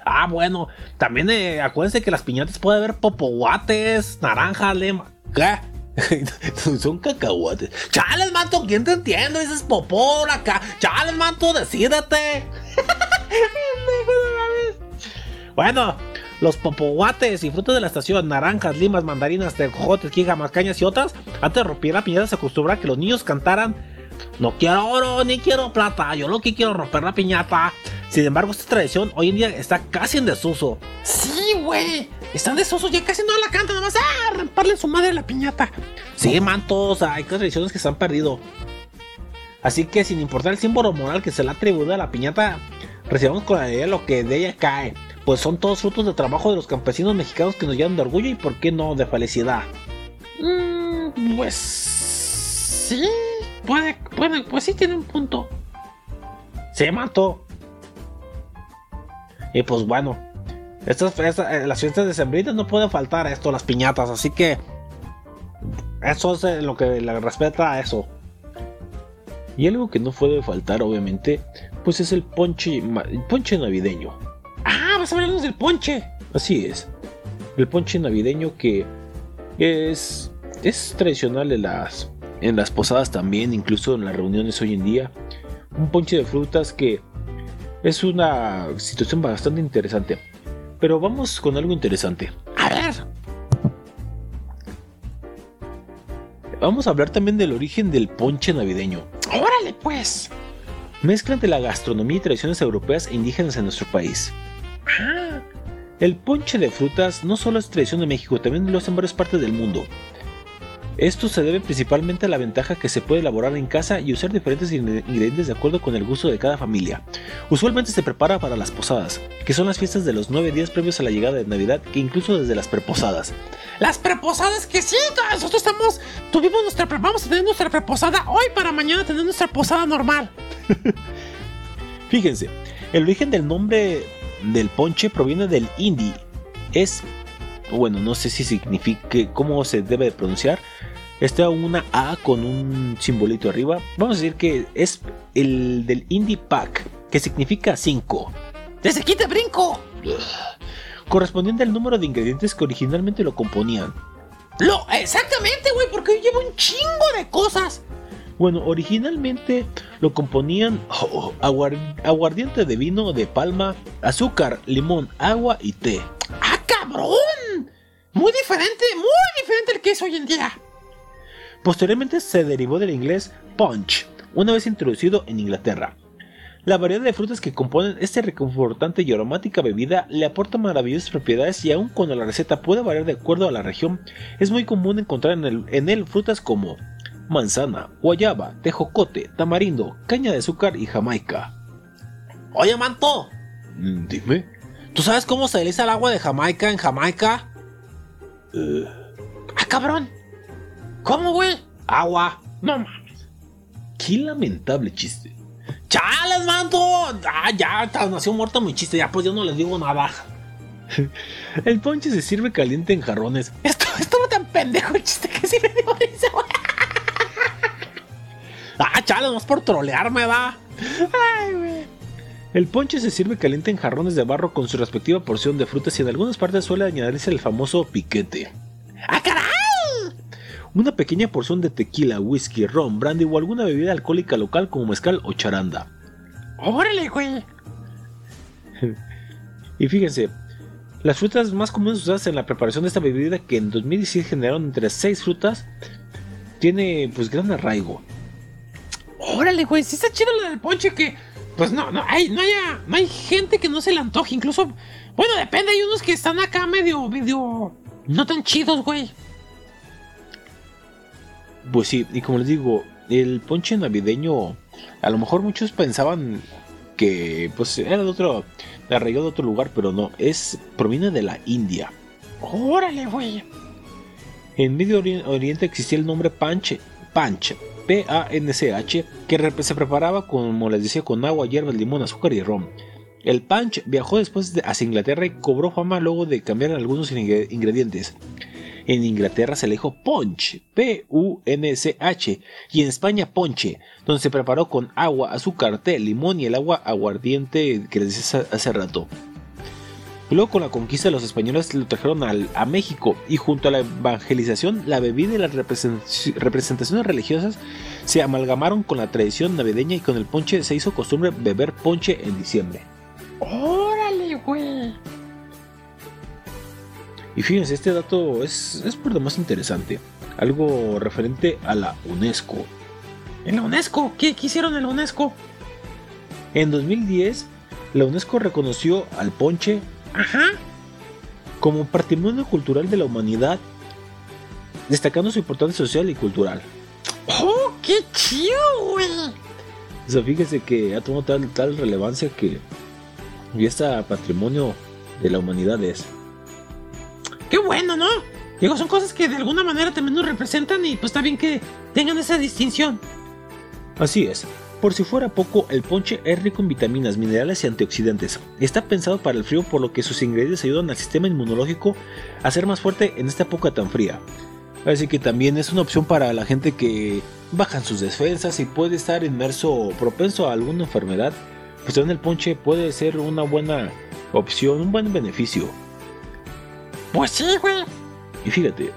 Ah, bueno, también eh, acuérdense que las piñatas puede haber popoguates, naranjas, lema. ¿Qué? Son cacahuates. Chales, manto, ¿quién te entiende? Dices popó, acá. Chales, manto, decídete. bueno, los popoguates y frutas de la estación, naranjas, limas, mandarinas, tejotes, jícamas, cañas y otras, antes de romper la piñata se acostumbra a que los niños cantaran no quiero oro ni quiero plata, yo lo que quiero romper la piñata. Sin embargo, esta tradición hoy en día está casi en desuso. Sí, güey. Están desosos, ya casi no la cantan, nada más. ¡Ah! Ramparle su madre la piñata. Sí, mantos, hay tradiciones que se han perdido. Así que sin importar el símbolo moral que se le ha atribuido a la piñata, recibamos con alegría lo que de ella cae, pues son todos frutos de trabajo de los campesinos mexicanos que nos llenan de orgullo y por qué no de felicidad. Mm, pues. Sí. Puede, puede, pues sí tiene un punto. Se manto. Y pues bueno, estas, esta- eh, las fiestas de sembritas no pueden faltar esto, las piñatas, así que eso es eh, lo que le respeta a eso. Y algo que no puede faltar, obviamente, pues es el ponche, el ponche navideño. Ah, vas a hablarnos del ponche. Así es. El ponche navideño que es, es tradicional en las, en las posadas también, incluso en las reuniones hoy en día. Un ponche de frutas que es una situación bastante interesante. Pero vamos con algo interesante. A ver. Vamos a hablar también del origen del ponche navideño. Órale, pues. Mezcla entre la gastronomía y tradiciones europeas e indígenas en nuestro país. Ah, El ponche de frutas no solo es tradición de México, también lo es en varias partes del mundo. Esto se debe principalmente a la ventaja que se puede elaborar en casa y usar diferentes ingre- ingredientes de acuerdo con el gusto de cada familia. Usualmente se prepara para las posadas, que son las fiestas de los nueve días previos a la llegada de Navidad, que incluso desde las preposadas. Las preposadas que sí, nosotros estamos, tuvimos nuestra, vamos a tener nuestra preposada hoy para mañana tener nuestra posada normal. Fíjense, el origen del nombre del ponche proviene del hindi. Es, bueno, no sé si significa, cómo se debe de pronunciar. Está una A con un simbolito arriba. Vamos a decir que es el del hindi pack, que significa 5. Desde aquí te brinco. Correspondiente al número de ingredientes que originalmente lo componían. Lo, exactamente, güey, porque lleva un chingo de cosas. Bueno, originalmente lo componían oh, aguar- aguardiente de vino de palma, azúcar, limón, agua y té. ¡Ah, cabrón! Muy diferente, muy diferente al que es hoy en día. Posteriormente se derivó del inglés punch, una vez introducido en Inglaterra. La variedad de frutas que componen esta reconfortante y aromática bebida le aporta maravillosas propiedades y aun cuando la receta puede variar de acuerdo a la región, es muy común encontrar en, el- en él frutas como manzana, guayaba, tejocote, tamarindo, caña de azúcar y jamaica. Oye, manto, Mm, Dime. ¿tú sabes cómo se utiliza el agua de Jamaica en Jamaica? ¡Ah, cabrón! ¿Cómo, güey? Agua. No mames. Qué lamentable chiste. ¡Chales, manto! Ah, ya, nació muerto mi chiste, ya pues yo no les digo nada. El ponche se sirve caliente en jarrones. Esto, estuvo tan pendejo el chiste que sí me dio risa, güey. Ah, chales, más por trolearme, va. Ay, güey. El ponche se sirve caliente en jarrones de barro con su respectiva porción de frutas y en algunas partes suele añadirse el famoso piquete. ¡Ah, caray! Una pequeña porción de tequila, whisky, ron, brandy o alguna bebida alcohólica local como mezcal o charanda. Órale, güey. Y fíjense, las frutas más comunes usadas en la preparación de esta bebida que en 2016 generaron entre 6 frutas, tiene pues gran arraigo. Órale, güey. Sí está chido lo del ponche que. Pues no, no hay, no, haya, no hay gente que no se le antoje. Incluso. Bueno, depende. Hay unos que están acá medio, medio. No tan chidos, güey. Pues sí, y como les digo, el ponche navideño, a lo mejor muchos pensaban que pues era de otro, de arraigado de otro lugar, pero no, es proviene de la India. Órale, güey. En Medio Ori- Oriente existía el nombre panche, panch, P-A-N-C-H, que se preparaba, como les decía, con agua, hierbas, limón, azúcar y ron. El punch viajó después de- hacia Inglaterra y cobró fama luego de cambiar algunos ingre- ingredientes. En Inglaterra se le dijo punch, P-U-N-C-H, y en España ponche, donde se preparó con agua, azúcar, té, limón y el agua aguardiente que les decía hace- rato. Luego con la conquista los españoles lo trajeron al- a México y junto a la evangelización, la bebida y las represent- representaciones religiosas se amalgamaron con la tradición navideña y con el ponche se hizo costumbre beber ponche en diciembre. Órale, güey. Y fíjense, este dato es, es por demás interesante. Algo referente a la UNESCO. En la UNESCO. ¿Qué, qué hicieron en la UNESCO? En 2010, la UNESCO reconoció al ponche Ajá. como patrimonio cultural de la humanidad, destacando su importancia social y cultural. ¡Oh, qué chido, güey! O sea, fíjese que ha tomado tal, tal relevancia que ya está patrimonio de la humanidad es. ¡Qué bueno, ¿no? Digo, son cosas que de alguna manera también nos representan y pues está bien que tengan esa distinción. Así es. Por si fuera poco, el ponche es rico en vitaminas, minerales y antioxidantes. Está pensado para el frío por lo que sus ingredientes ayudan al sistema inmunológico a ser más fuerte en esta época tan fría. Así que también es una opción para la gente que bajan sus defensas y puede estar inmerso o propenso a alguna enfermedad. Pues también el ponche puede ser una buena opción, un buen beneficio. Pues sí, güey. Y fíjate,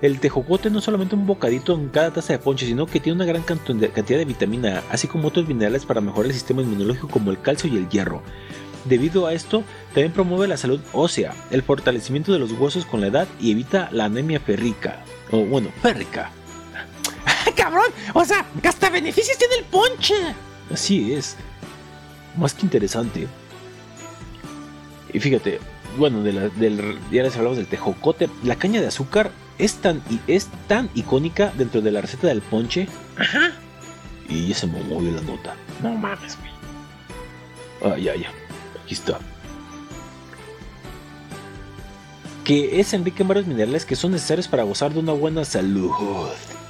el tejocote no es solamente un bocadito en cada taza de ponche, sino que tiene una gran cantidad de vitamina A, así como otros minerales para mejorar el sistema inmunológico como el calcio y el hierro. Debido a esto, también promueve la salud ósea, el fortalecimiento de los huesos con la edad y evita la anemia férrica. O bueno, férrica. ¡Ay, cabrón! O sea, hasta beneficios tiene el ponche. Así es. Más que interesante. Y fíjate, bueno, de la- del, ya les hablamos del tejocote. La caña de azúcar es tan, es tan icónica dentro de la receta del ponche. Ajá. Y ya se me movió la nota. No mames, güey. Ah, ya, ya. Aquí está. Que es enrique en varios minerales que son necesarios para gozar de una buena salud.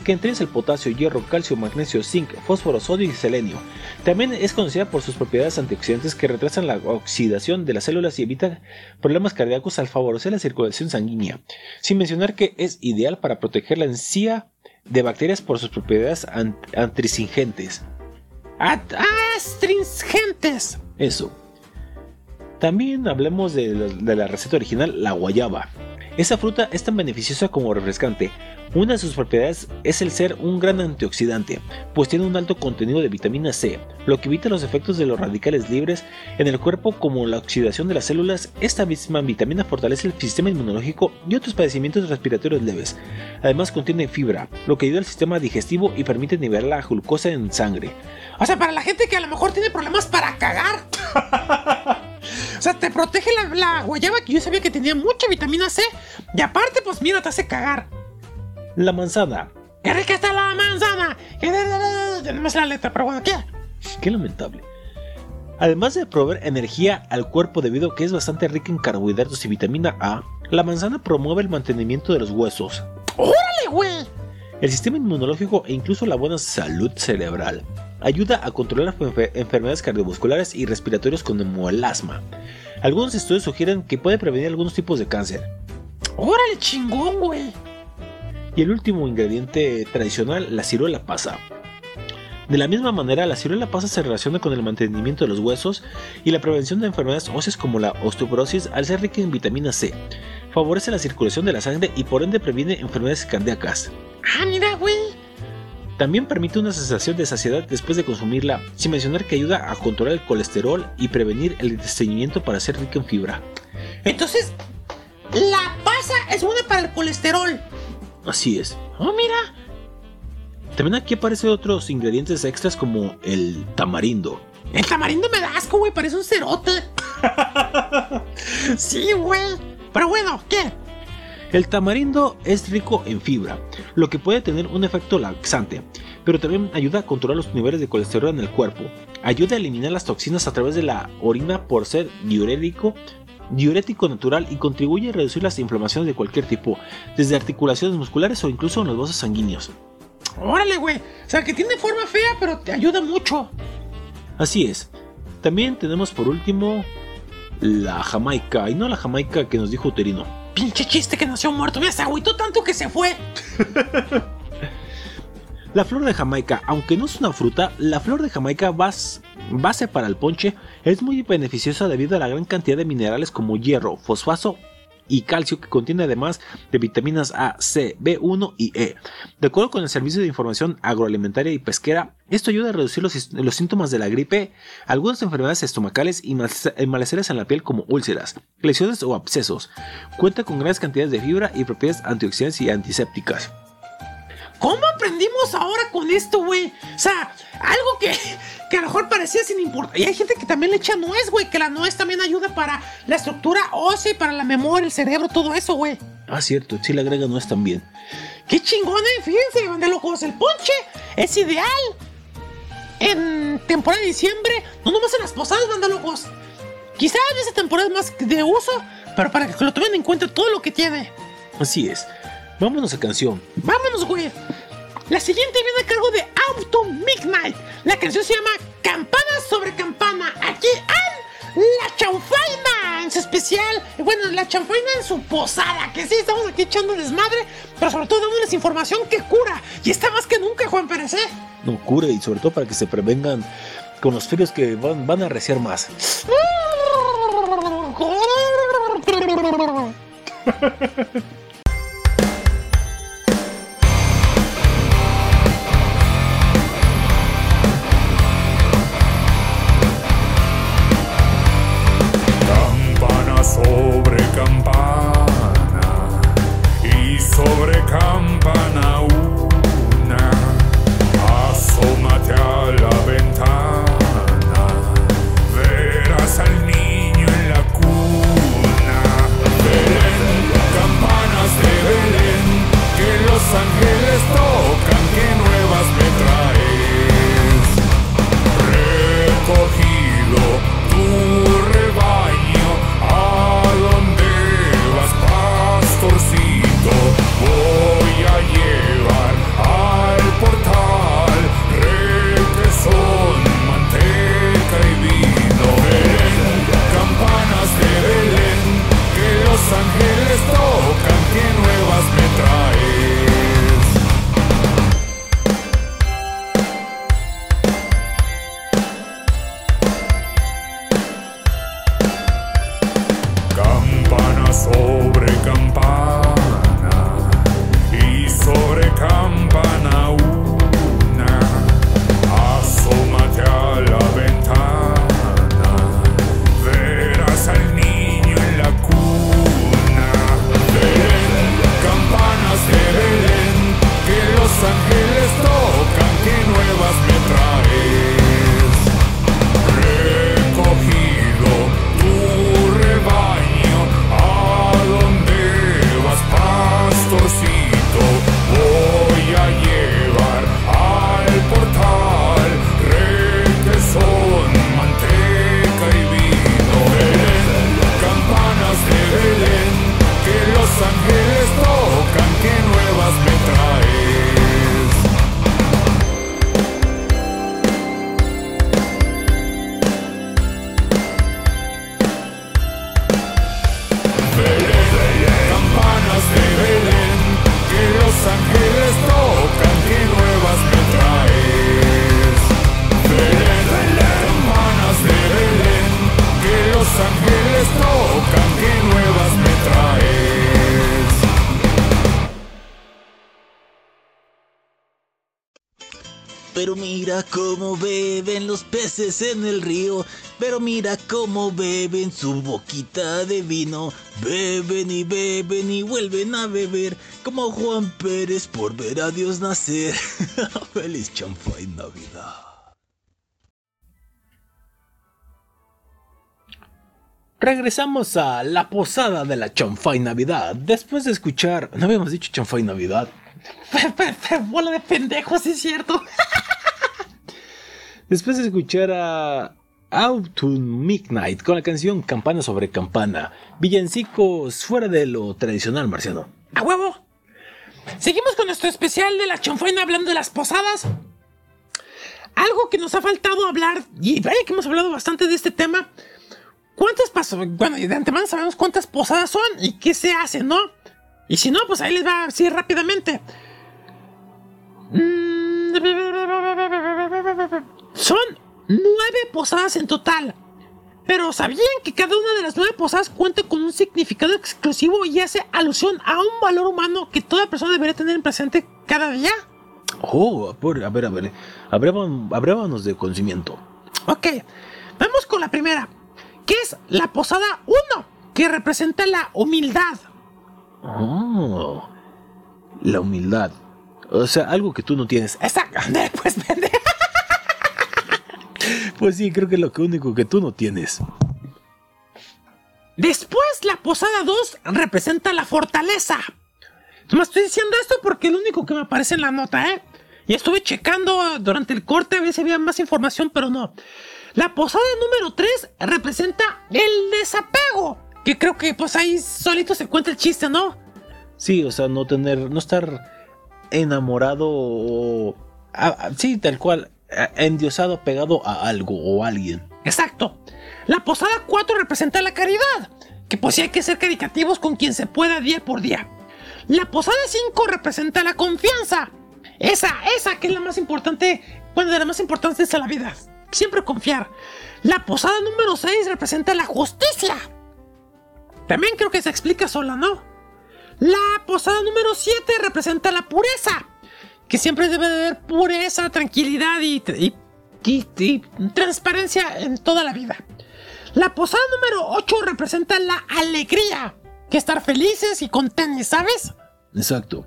Que ellos el potasio, hierro, calcio, magnesio, zinc, fósforo, sodio y selenio. También es conocida por sus propiedades antioxidantes que retrasan la oxidación de las células y evitan problemas cardíacos al favorecer la circulación sanguínea. Sin mencionar que es ideal para proteger la encía de bacterias por sus propiedades ant- antrisingentes. At- astringentes. Eso. También hablemos de de la receta original, la guayaba. Esa fruta es tan beneficiosa como refrescante. Una de sus propiedades es el ser un gran antioxidante, pues tiene un alto contenido de vitamina C, lo que evita los efectos de los radicales libres en el cuerpo como la oxidación de las células. Esta misma vitamina fortalece el sistema inmunológico y otros padecimientos respiratorios leves. Además contiene fibra, lo que ayuda al sistema digestivo y permite nivelar la glucosa en sangre. O sea, para la gente que a lo mejor tiene problemas para cagar. o sea, te protege la, la guayaba que yo sabía que tenía mucha vitamina C. Y aparte, pues mira, te hace cagar. La manzana, ¡Qué rica está la manzana! No me sé la letra, pero bueno, ¿qué? Qué lamentable. Además de proveer energía al cuerpo debido a que es bastante rica en carbohidratos y vitamina A, la manzana promueve el mantenimiento de los huesos, ¡Órale, güey! el sistema inmunológico e incluso la buena salud cerebral. Ayuda a controlar enfer- enfermedades cardiovasculares y respiratorios como el asma. Algunos estudios sugieren que puede prevenir algunos tipos de cáncer. ¡Órale, chingón, güey! Y el último ingrediente tradicional, la ciruela pasa. De la misma manera, la ciruela pasa se relaciona con el mantenimiento de los huesos y la prevención de enfermedades óseas como la osteoporosis al ser rica en vitamina C. Favorece la circulación de la sangre y por ende previene enfermedades cardíacas. ¡Ah, mira, güey! También permite una sensación de saciedad después de consumirla, sin mencionar que ayuda a controlar el colesterol y prevenir el estreñimiento para ser rica en fibra. Entonces, la pasa es buena para el colesterol. Así es. ¡Oh, mira! También aquí aparecen otros ingredientes extras como el tamarindo. El tamarindo me da asco, güey, parece un cerote. sí, güey. Pero bueno, ¿qué? El tamarindo es rico en fibra, lo que puede tener un efecto laxante, pero también ayuda a controlar los niveles de colesterol en el cuerpo. Ayuda a eliminar las toxinas a través de la orina por ser diurético, diurético natural y contribuye a reducir las inflamaciones de cualquier tipo, desde articulaciones musculares o incluso en los vasos sanguíneos. Órale, güey. O sea, que tiene forma fea, pero te ayuda mucho. Así es. También tenemos por último la jamaica, y no la jamaica que nos dijo Uterino. Pinche chiste que nació muerto. Se agüitó tanto que se fue. La flor de Jamaica, aunque no es una fruta, la flor de Jamaica bas- base para el ponche es muy beneficiosa debido a la gran cantidad de minerales como hierro, fosfato y calcio que contiene además de vitaminas A, C, B1 y E. De acuerdo con el Servicio de Información Agroalimentaria y Pesquera, esto ayuda a reducir los, los síntomas de la gripe, algunas enfermedades estomacales y mal- malestares en la piel como úlceras, lesiones o abscesos. Cuenta con grandes cantidades de fibra y propiedades antioxidantes y antisépticas. ¿Cómo aprendimos ahora con esto, güey? O sea, algo que, que a lo mejor parecía sin importancia. Y hay gente que también le echa nuez, güey. Que la nuez también ayuda para la estructura ósea, para la memoria, el cerebro, todo eso, güey. Ah, cierto, sí le agrega tan bien. ¡Qué chingón, eh! Fíjense, banda locos. El ponche es ideal en temporada de diciembre. No nomás en las posadas, locos. Quizás en esa temporada es más de uso, pero para que lo tomen en cuenta todo lo que tiene. Así es. Vámonos a canción. Vámonos, güey. La siguiente viene a cargo de Auto Midnight. La canción se llama Campana sobre Campana. Aquí en La Chanfaina en su especial. Bueno, La Chanfaina en su posada. Que sí, estamos aquí echando desmadre. Pero sobre todo dándoles información que cura. Y está más que nunca, Juan Pérez. ¿eh? No cure y sobre todo para que se prevengan con los fríos que van, van a arreciar más. Campana y sobre campana una. Asómate ángeles tocan, que nuevas me traes. Campana sobre campana peces en el río. Pero mira cómo beben su boquita de vino. Beben y beben y vuelven a beber. Como Juan Pérez por ver a Dios nacer. Feliz champán Navidad. Regresamos a la posada de la Chanfay Navidad. Después de escuchar. No habíamos dicho Chanfay Navidad. Bola de pendejos, es cierto. Después de escuchar a Autumn Midnight con la canción Campana sobre Campana. Villancicos fuera de lo tradicional marciano. ¡A huevo! Seguimos con nuestro especial de la chonfaina hablando de las posadas. Algo que nos ha faltado hablar, y vaya que hemos hablado bastante de este tema. ¿Cuántas paso- Bueno, de antemano sabemos cuántas posadas son y qué se hace, ¿no? Y si no, pues ahí les va así rápidamente. Son nueve posadas en total. Pero ¿sabían que cada una de las nueve posadas cuenta con un significado exclusivo y hace alusión a un valor humano que toda persona debería tener en presente cada día? Oh, a ver, a ver. Abrévanos de conocimiento. Ok, vamos con la primera, que es la posada 1, que representa la humildad. Oh, la humildad. O sea, algo que tú no tienes. Exacto, pues vende. Pues sí, creo que es lo único que tú no tienes. Después, la posada 2 representa la fortaleza. Me estoy diciendo esto porque es lo único que me aparece en la nota, ¿eh? Y estuve checando durante el corte a ver si había más información, pero no. La posada número 3 representa el desapego. Que creo que pues ahí solito se cuenta el chiste, ¿no? Sí, o sea, no tener, no estar enamorado o... ah, sí, tal cual, endiosado, pegado a algo o a alguien. Exacto. La posada 4 representa la caridad, que pues sí hay que ser caricativos con quien se pueda día por día. La posada 5 representa la confianza. Esa, esa que es la más importante, bueno, de las más importantes de la vida. Siempre confiar. La posada número 6 representa la justicia. También creo que se explica sola, ¿no? La posada número 7 representa la pureza. Que siempre debe de haber pureza, tranquilidad y, y- y- y transparencia en toda la vida. La posada número 8 representa la alegría. Que estar felices y contentos, ¿sabes? Exacto.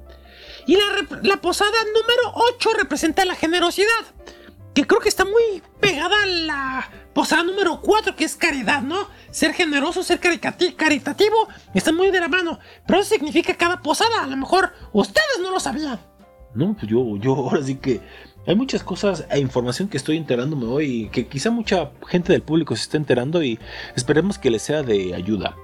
Y la, la posada número 8 representa la generosidad. Que creo que está muy pegada a la posada número 4, que es caridad, ¿no? Ser generoso, ser caritativo, está muy de la mano. Pero eso significa cada posada. A lo mejor ustedes no lo sabían. No, pues yo, yo ahora sí que hay muchas cosas e información que estoy enterándome hoy y que quizá mucha gente del público se esté enterando y esperemos que les sea de ayuda.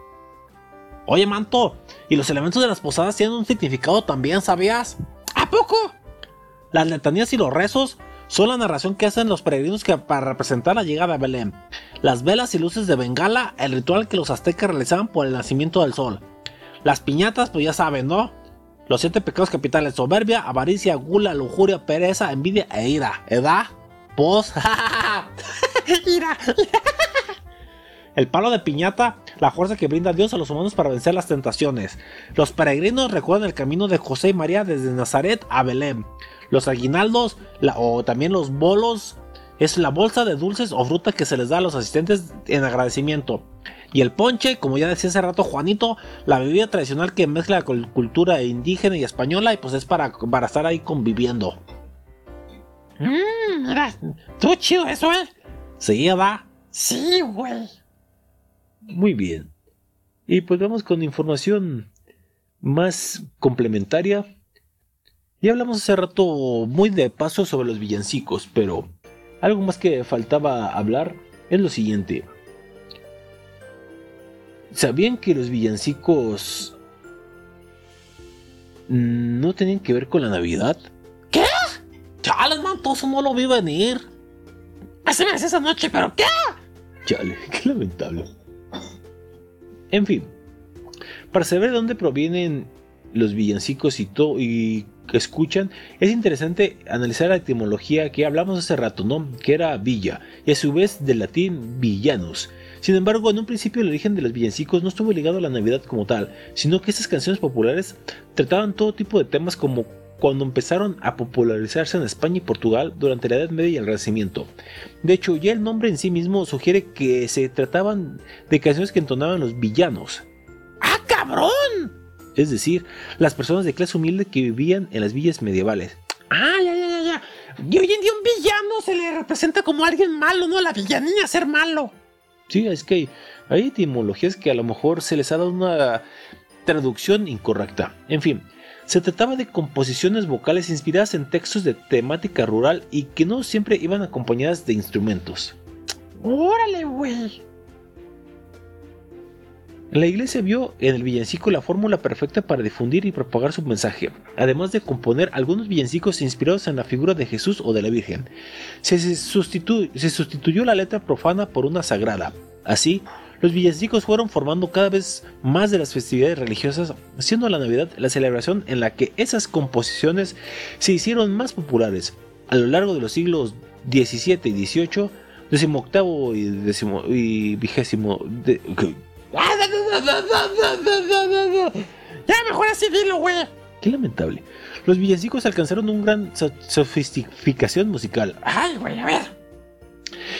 Oye, manto, y los elementos de las posadas tienen un significado también, ¿sabías? ¿A poco? Las letanías y los rezos son la narración que hacen los peregrinos para representar la llegada a Belén. Las velas y luces de Bengala, el ritual que los aztecas realizaban por el nacimiento del sol. Las piñatas, pues ya saben, ¿no? Los siete pecados capitales: soberbia, avaricia, gula, lujuria, pereza, envidia e ira. ¿Edad? Pues. ira. El palo de piñata, la fuerza que brinda Dios a los humanos para vencer las tentaciones. Los peregrinos recuerdan el camino de José y María desde Nazaret a Belén. Los aguinaldos, o también los bolos, es la bolsa de dulces o fruta que se les da a los asistentes en agradecimiento. Y el ponche, como ya decía hace rato Juanito, la bebida tradicional que mezcla con cultura indígena y española y pues es para, para estar ahí conviviendo. Mmm, mira, estuvo chido eso, eh. Sí, va. Sí, güey. Muy bien. Y pues vamos con información más complementaria. Ya hablamos hace rato muy de paso sobre los villancicos, pero algo más que faltaba hablar es lo siguiente. ¿Sabían que los villancicos no tenían que ver con la Navidad? Chales, man, todo no lo vi venir. Así me esa noche, pero ¿qué? Chale, qué lamentable. En fin, para saber de dónde provienen los villancicos y todo y que escuchan, es interesante analizar la etimología que hablamos hace rato, ¿no? Que era villa, y a su vez del latín villanus. Sin embargo, en un principio el origen de los villancicos no estuvo ligado a la Navidad como tal, sino que estas canciones populares trataban todo tipo de temas como cuando empezaron a popularizarse en España y Portugal durante la Edad Media y el Renacimiento. De hecho, ya el nombre en sí mismo sugiere que se trataban de canciones que entonaban los villanos, ¡Ah, cabrón! es decir, las personas de clase humilde que vivían en las villas medievales. Ah, ya, ya, ya, ya. Y hoy en día un villano se le representa como alguien malo, ¿no? La villanía, ser malo. Sí, es que hay etimologías que a lo mejor se les ha dado una traducción incorrecta. En fin, se trataba de composiciones vocales inspiradas en textos de temática rural y que no siempre iban acompañadas de instrumentos. Órale, güey. La iglesia vio en el villancico la fórmula perfecta para difundir y propagar su mensaje, además de componer algunos villancicos inspirados en la figura de Jesús o de la Virgen. Se, se sustitu- se sustituyó la letra profana por una sagrada. Así, los villancicos fueron formando cada vez más de las festividades religiosas, siendo la Navidad la celebración en la que esas composiciones se hicieron más populares. A lo largo de los siglos XVII y XVIII, XVIII y, y vigésimo... Ya, mejor así dilo, güey. Qué lamentable. Los villancicos alcanzaron un gran so- sofisticación musical. Ay, güey, a ver.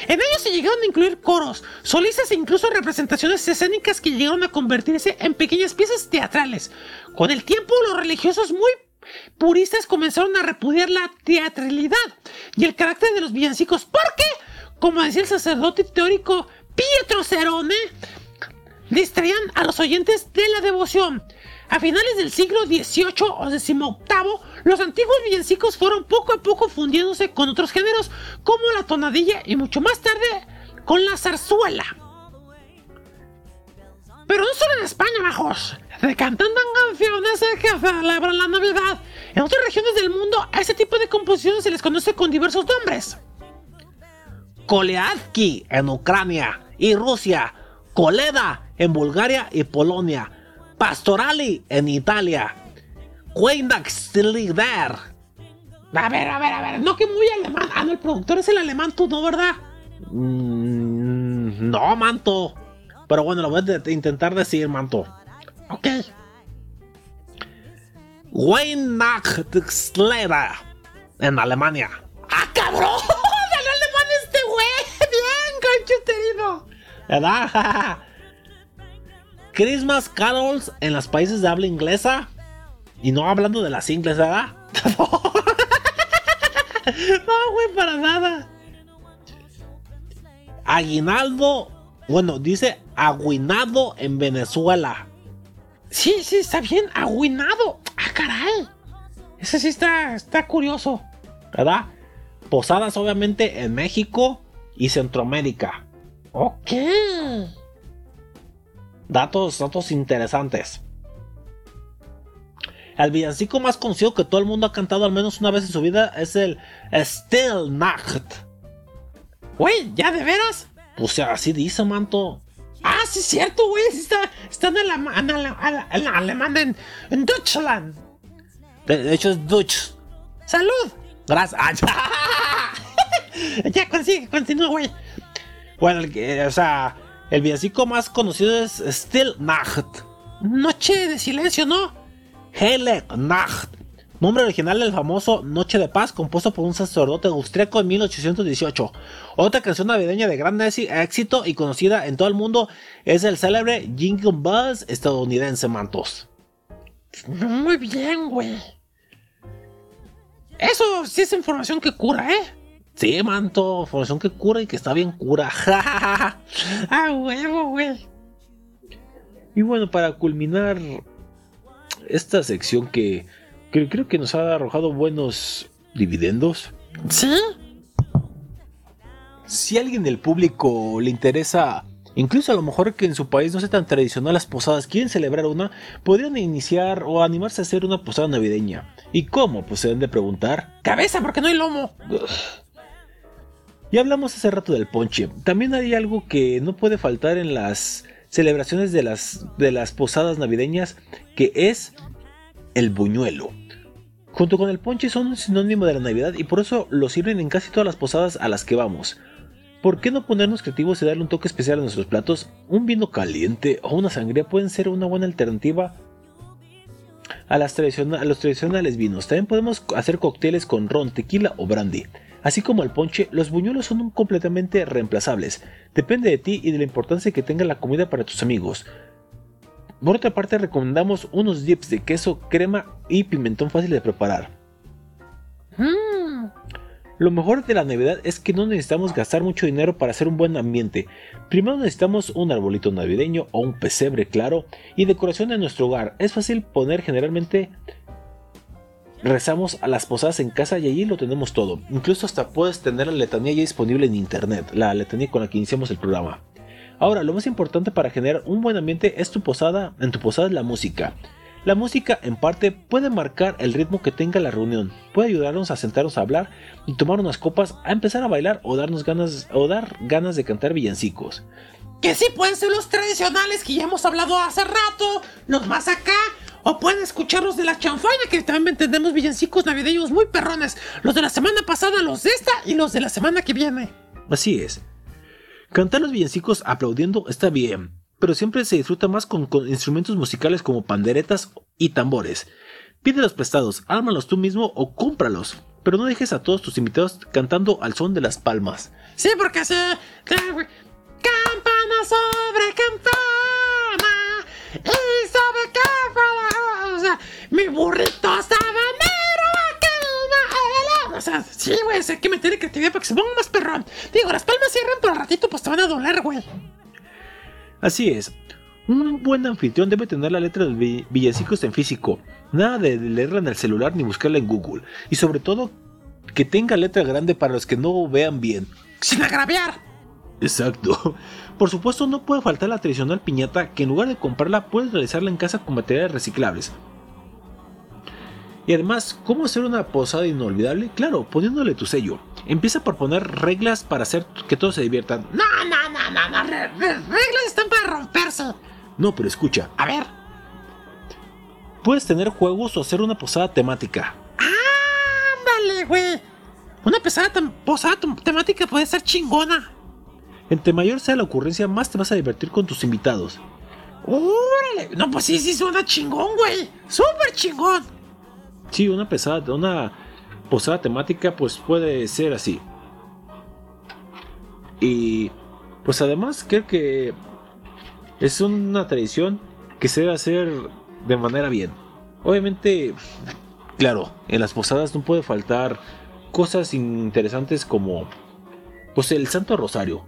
En ellos se llegaron a incluir coros, solistas e incluso representaciones escénicas que llegaron a convertirse en pequeñas piezas teatrales. Con el tiempo, los religiosos muy puristas comenzaron a repudiar la teatralidad y el carácter de los villancicos porque, como decía el sacerdote teórico Pietro Cerone, distraían a los oyentes de la devoción. A finales del siglo XVIII o XVIII, los antiguos villancicos fueron poco a poco fundiéndose con otros géneros como la tonadilla y mucho más tarde con la zarzuela. Pero no solo en España, majos. Se cantan canciones que celebran la Navidad. En otras regiones del mundo, a este tipo de composiciones se les conoce con diversos nombres. Koleadsky en Ucrania y Rusia, Koleda en Bulgaria y Polonia, Pastorali en Italia, Weihnachtslieder. A ver, a ver, a ver. No que muy alemán. Ah, no, el productor es el alemán, tú no, ¿verdad? Mm, no, manto. Pero bueno, lo voy a intentar decir, manto. Ok. Weihnachtslieder en Alemania. ¡Ah, cabrón! ¡Salió alemán este güey! ¡Bien, conchuterino! ¿Verdad? Christmas carols en los países de habla inglesa. Y no hablando de las inglesas, ¿verdad? No, güey, para nada. Aguinaldo, bueno, dice aguinado en Venezuela. Sí, sí, está bien. Agüinado. ¡Ah, caray! Ese sí está, está curioso. ¿Verdad? Posadas obviamente en México y Centroamérica. Ok. Datos, datos interesantes. El villancico más conocido que todo el mundo ha cantado al menos una vez en su vida es el Still Nacht. Güey, ¿ya de veras? Pues así dice, manto. Ah, sí es cierto, güey. Está, está en, alema- en, en alemán, en, en Deutschland. De, de hecho es Dutch. ¡Salud! Gracias. Ah, Ya consigue, continúa, güey. Bueno, o sea, el villancico más conocido es Still Nacht. Noche de silencio, ¿no? Helle Nacht. Nombre original del famoso Noche de Paz, compuesto por un sacerdote austriaco en 1818. Otra canción navideña de gran éxi- éxito y conocida en todo el mundo es el célebre Jingle Bells estadounidense, mantos. Muy bien, güey. Eso sí es información que cura, ¿eh? Sí, manto, información que cura y que está bien cura. Ah, huevo, güey. Y bueno, para culminar esta sección que, que creo que nos ha arrojado buenos dividendos. ¿Sí? Si a alguien del público le interesa, incluso a lo mejor que en su país no sea tan tradicional las posadas, quieren celebrar una, podrían iniciar o animarse a hacer una posada navideña. ¿Y cómo? Pues se deben de preguntar. Cabeza, porque no hay lomo. Ya hablamos hace rato del ponche. También hay algo que no puede faltar en las celebraciones de las, de las posadas navideñas, que es el buñuelo. Junto con el ponche son un sinónimo de la Navidad y por eso lo sirven en casi todas las posadas a las que vamos. ¿Por qué no ponernos creativos y darle un toque especial a nuestros platos? Un vino caliente o una sangría pueden ser una buena alternativa a, las a los tradicionales vinos. También podemos hacer cócteles con ron, tequila o brandy. Así como el ponche, los buñuelos son completamente reemplazables. Depende de ti y de la importancia que tenga la comida para tus amigos. Por otra parte, recomendamos unos dips de queso, crema y pimentón fácil de preparar. Mm, Lo mejor de la Navidad es que no necesitamos gastar mucho dinero para hacer un buen ambiente. Primero necesitamos un arbolito navideño o un pesebre claro y decoración en nuestro hogar. Es fácil poner generalmente rezamos a las posadas en casa y allí lo tenemos todo. Incluso hasta puedes tener la letanía ya disponible en internet, la letanía con la que iniciamos el programa. Ahora, lo más importante para generar un buen ambiente es tu posada, en tu posada es la música. La música en parte puede marcar el ritmo que tenga la reunión, puede ayudarnos a sentarnos a hablar y tomar unas copas, a empezar a bailar o darnos ganas o dar ganas de cantar villancicos. Que sí pueden ser los tradicionales que ya hemos hablado hace rato, los más acá, o pueden escuchar los de la chanfaina, que también tenemos villancicos navideños muy perrones. Los de la semana pasada, los de esta y los de la semana que viene. Así es. Cantar los villancicos aplaudiendo está bien, pero siempre se disfruta más con, con instrumentos musicales como panderetas y tambores. Pídelos prestados, ármalos tú mismo o cómpralos, pero no dejes a todos tus invitados cantando al son de las palmas. Sí, porque güey, Campana sobre campana. Y sobre campana. O sea, mi burrito sabanero calmar. O sea, sí, güey, o sea, hay que meter creatividad para que se ponga más perrón. Digo, las palmas cierran, pero al ratito pues te van a doler, güey. Así es. Un buen anfitrión debe tener la letra del vi- villancicos en físico, nada de leerla en el celular ni buscarla en Google, y sobre todo que tenga letra grande para los que no vean bien. Sin agraviar. Exacto. Por supuesto, no puede faltar la tradicional piñata que en lugar de comprarla puedes realizarla en casa con materiales reciclables. Y además, ¿cómo hacer una posada inolvidable? Claro, poniéndole tu sello. Empieza por poner reglas para hacer que todos se diviertan. No, no, no, no, no. re- re- reglas están para romperse. No, pero escucha. A ver. Puedes tener juegos o hacer una posada temática. Ándale, güey. Una pesada tem- posada tem- temática puede ser chingona. Entre mayor sea la ocurrencia, más te vas a divertir con tus invitados. ¡Órale! No, pues sí, sí suena chingón, güey. Súper chingón. Sí, una pesada, una posada temática, pues puede ser así. Y pues además creo que es una tradición que se debe hacer de manera bien. Obviamente, claro, en las posadas no puede faltar cosas interesantes como pues el Santo Rosario.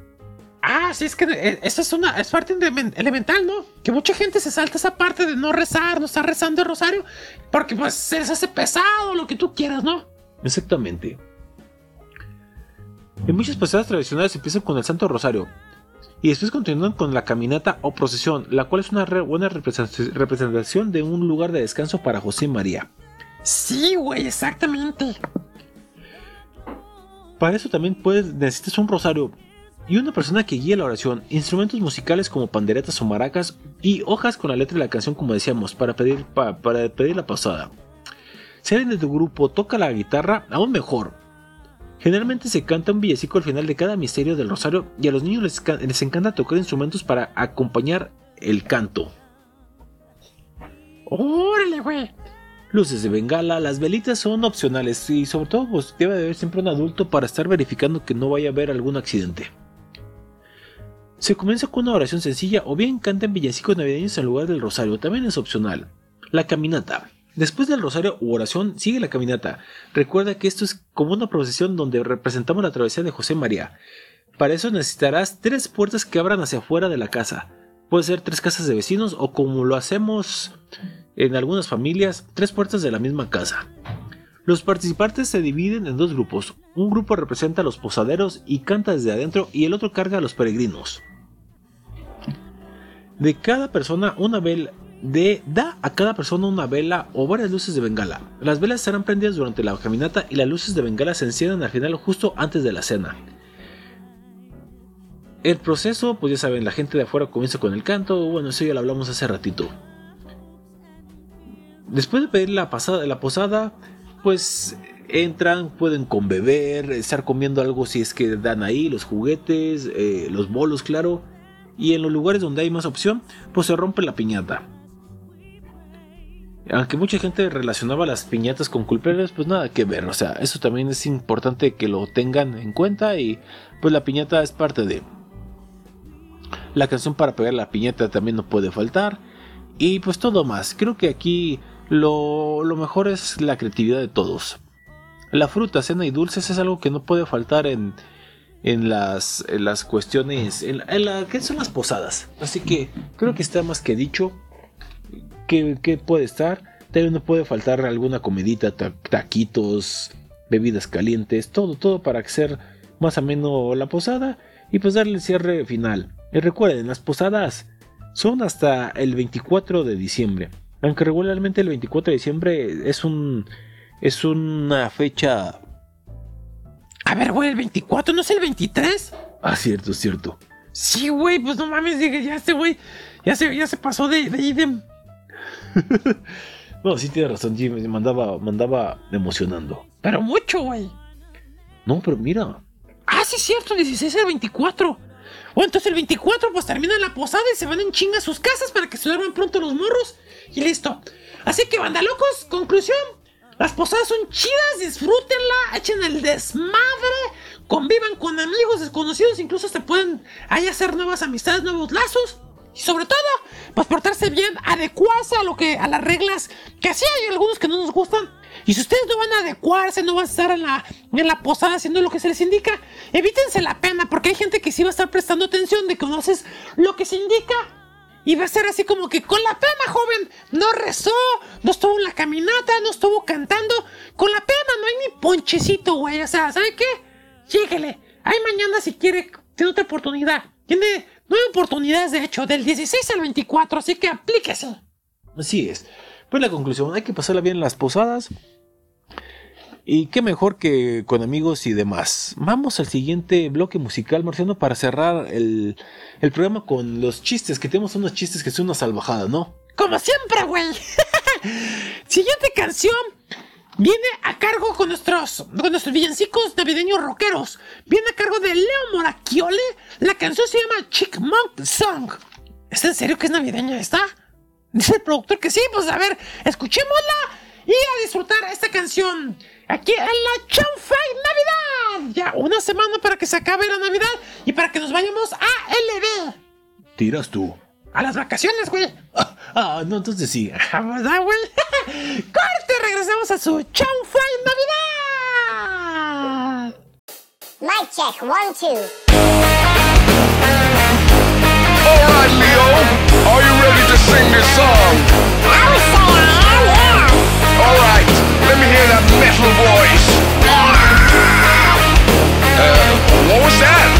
Ah, sí, es que eh, eso es una es parte elemental, ¿no? Que mucha gente se salta esa parte de no rezar, no estar rezando el rosario, porque pues se les hace pesado, lo que tú quieras, ¿no? Exactamente. En muchas posadas tradicionales empiezan con el Santo Rosario y después continúan con la caminata o procesión, la cual es una re- buena represent- representación de un lugar de descanso para José y María. Sí, güey, exactamente. Para eso también puedes, necesitas un rosario y una persona que guía la oración, instrumentos musicales como panderetas o maracas y hojas con la letra de la canción como decíamos para pedir, pa- para pedir la pasada. Si alguien de tu grupo toca la guitarra, aún mejor. Generalmente se canta un villancico al final de cada misterio del rosario y a los niños les encanta tocar instrumentos para acompañar el canto. Órale, güey. Luces de bengala, las velitas son opcionales y sobre todo pues debe de haber siempre un adulto para estar verificando que no vaya a haber algún accidente. Se comienza con una oración sencilla o bien cantan villancicos navideños en lugar del rosario, también es opcional. La caminata. Después del rosario u oración sigue la caminata. Recuerda que esto es como una procesión donde representamos la travesía de José María. Para eso necesitarás tres puertas que abran hacia afuera de la casa. Puede ser tres casas de vecinos o como lo hacemos en algunas familias, tres puertas de la misma casa. Los participantes se dividen en dos grupos. Un grupo representa a los posaderos y canta desde adentro y el otro carga a los peregrinos. De cada persona una vela de da a cada persona una vela o varias luces de bengala. Las velas serán prendidas durante la caminata y las luces de bengala se encienden al final justo antes de la cena. El proceso, pues ya saben, la gente de afuera comienza con el canto, bueno, eso ya lo hablamos hace ratito. Después de pedir la, pasada, la posada, pues entran, pueden con beber, estar comiendo algo si es que dan ahí, los juguetes, eh, los bolos, claro. Y en los lugares donde hay más opción, pues se rompe la piñata. Aunque mucha gente relacionaba las piñatas con culpables, pues nada que ver. O sea, eso también es importante que lo tengan en cuenta y pues la piñata es parte de... La canción para pegar la piñata también no puede faltar. Y pues todo más. Creo que aquí lo, lo mejor es la creatividad de todos. La fruta, cena y dulces es algo que no puede faltar en, en, las, las cuestiones. En, la, ¿Qué son las posadas? Así que creo que está más que dicho. que que puede estar? También no puede faltar alguna comidita, ta- taquitos, bebidas calientes, todo, todo para hacer más ameno la posada y pues darle el cierre final. Y recuerden, las posadas son hasta el 24 de diciembre. Aunque regularmente el 24 de diciembre es un es una fecha. A ver, güey, el 24, ¿no es el 23? Ah, cierto, cierto. Sí, güey, pues no mames, dije, ya este güey, ya se, ya se pasó de, de idem. No, sí tiene razón, Jimmy. Mandaba, mandaba emocionando. Pero mucho, güey. No, pero mira. Ah, sí, cierto, el 16 al 24. Bueno, entonces el 24 pues termina la posada y se van en chinga a sus casas para que se duerman pronto los morros y listo. Así que, banda locos, conclusión. Las posadas son chidas, disfrútenla, echen el desmadre, convivan con amigos desconocidos, incluso se pueden ahí hacer nuevas amistades, nuevos lazos. Y sobre todo, pues portarse bien, adecuarse a lo que, a las reglas, que así hay algunos que no nos gustan. Y si ustedes no van a adecuarse, no van a estar en la, en la posada haciendo lo que se les indica, evítense la pena, porque hay gente que sí va a estar prestando atención de que conoces lo que se indica. Y va a ser así como que con la pena, joven, no rezó, no estuvo en la caminata, no estuvo cantando. Con la pena no hay ni ponchecito, güey. O sea, ¿sabe qué? Lléguele. Hay mañana si quiere, tiene otra oportunidad. Tiene nueve oportunidades, de hecho, del 16 al 24, así que aplíquese. Así es. Pues la conclusión, hay que pasarla bien en las posadas. Y qué mejor que con amigos y demás. Vamos al siguiente bloque musical, Marciano, para cerrar el, programa con los chistes, que tenemos unos chistes que son una salvajada, ¿no? Como siempre, güey. Siguiente canción viene a cargo con nuestros, con nuestros villancicos navideños rockeros. Viene a cargo de Leo Moracchioli. La canción se llama Chickmunk Song. ¿Es en serio que es navideña esta? Dice el productor que sí, pues a ver, escuchémosla y a disfrutar esta canción. Aquí en la Chanfai Navidad. Ya una semana para que se acabe la Navidad y para que nos vayamos a LB. Tiras tú. A las vacaciones, güey. Ah, no, entonces sí. ¿Verdad, güey? Corte, regresamos a su Chanfai Navidad. Mic check, one, two. Alright, Leo, are you ready to sing this song? I would say I am, yeah. Alright, let me hear that metal voice. Uh, what was that?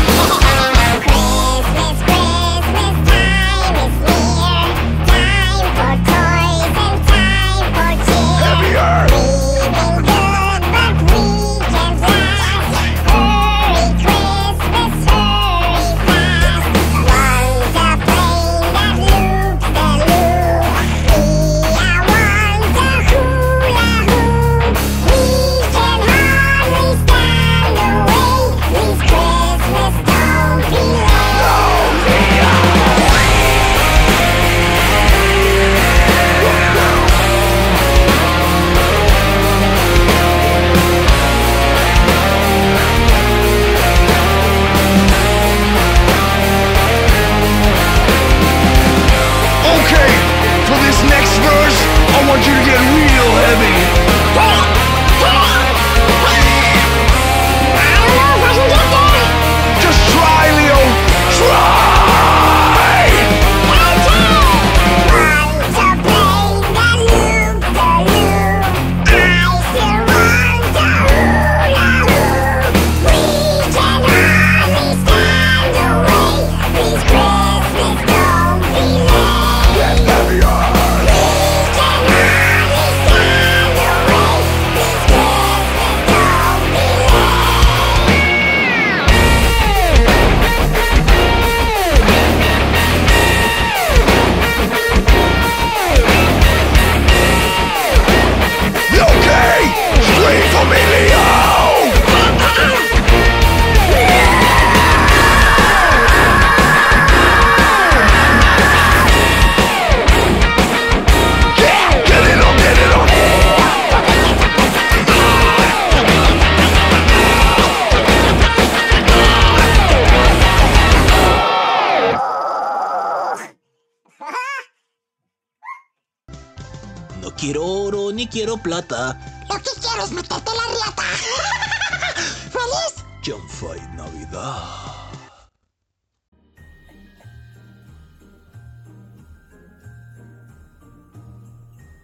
Plata. Lo que quiero es meterte la riata. ¿Feliz? Chanfay Navidad.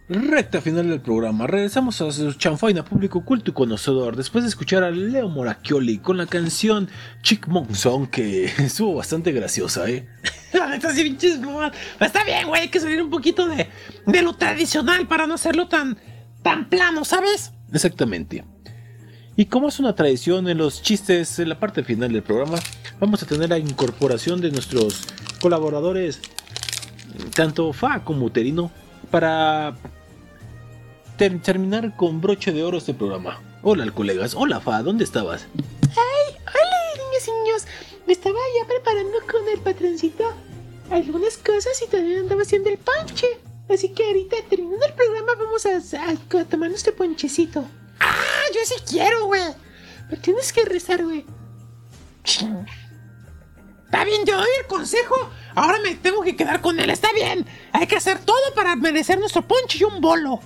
Recta final del programa. Regresamos a su chanfaina público culto y conocedor después de escuchar a Leo Moracchioli con la canción Chick Song que estuvo bastante graciosa, ¿eh? La neta, sí, pinches mamás. Está bien, güey, hay que salir un poquito de, de lo tradicional para no hacerlo tan, tan plano, ¿sabes? Exactamente. Y como es una tradición en los chistes en la parte final del programa, vamos a tener la incorporación de nuestros colaboradores, tanto Fa como Uterino, para ter- terminar con broche de oro este programa. Hola, colegas. Hola, Fa, ¿dónde estabas? Ay, hola, niños y niños. Me estaba ya preparando con el patroncito algunas cosas y también andaba haciendo el ponche. Así que ahorita, terminando el programa, vamos a, a- a tomar nuestro ponchecito. ¡Ah! Yo sí quiero, güey. Pero tienes que rezar, güey. Está bien, yo doy el consejo. Ahora me tengo que quedar con él. Está bien. Hay que hacer todo para merecer nuestro ponche y un bolo.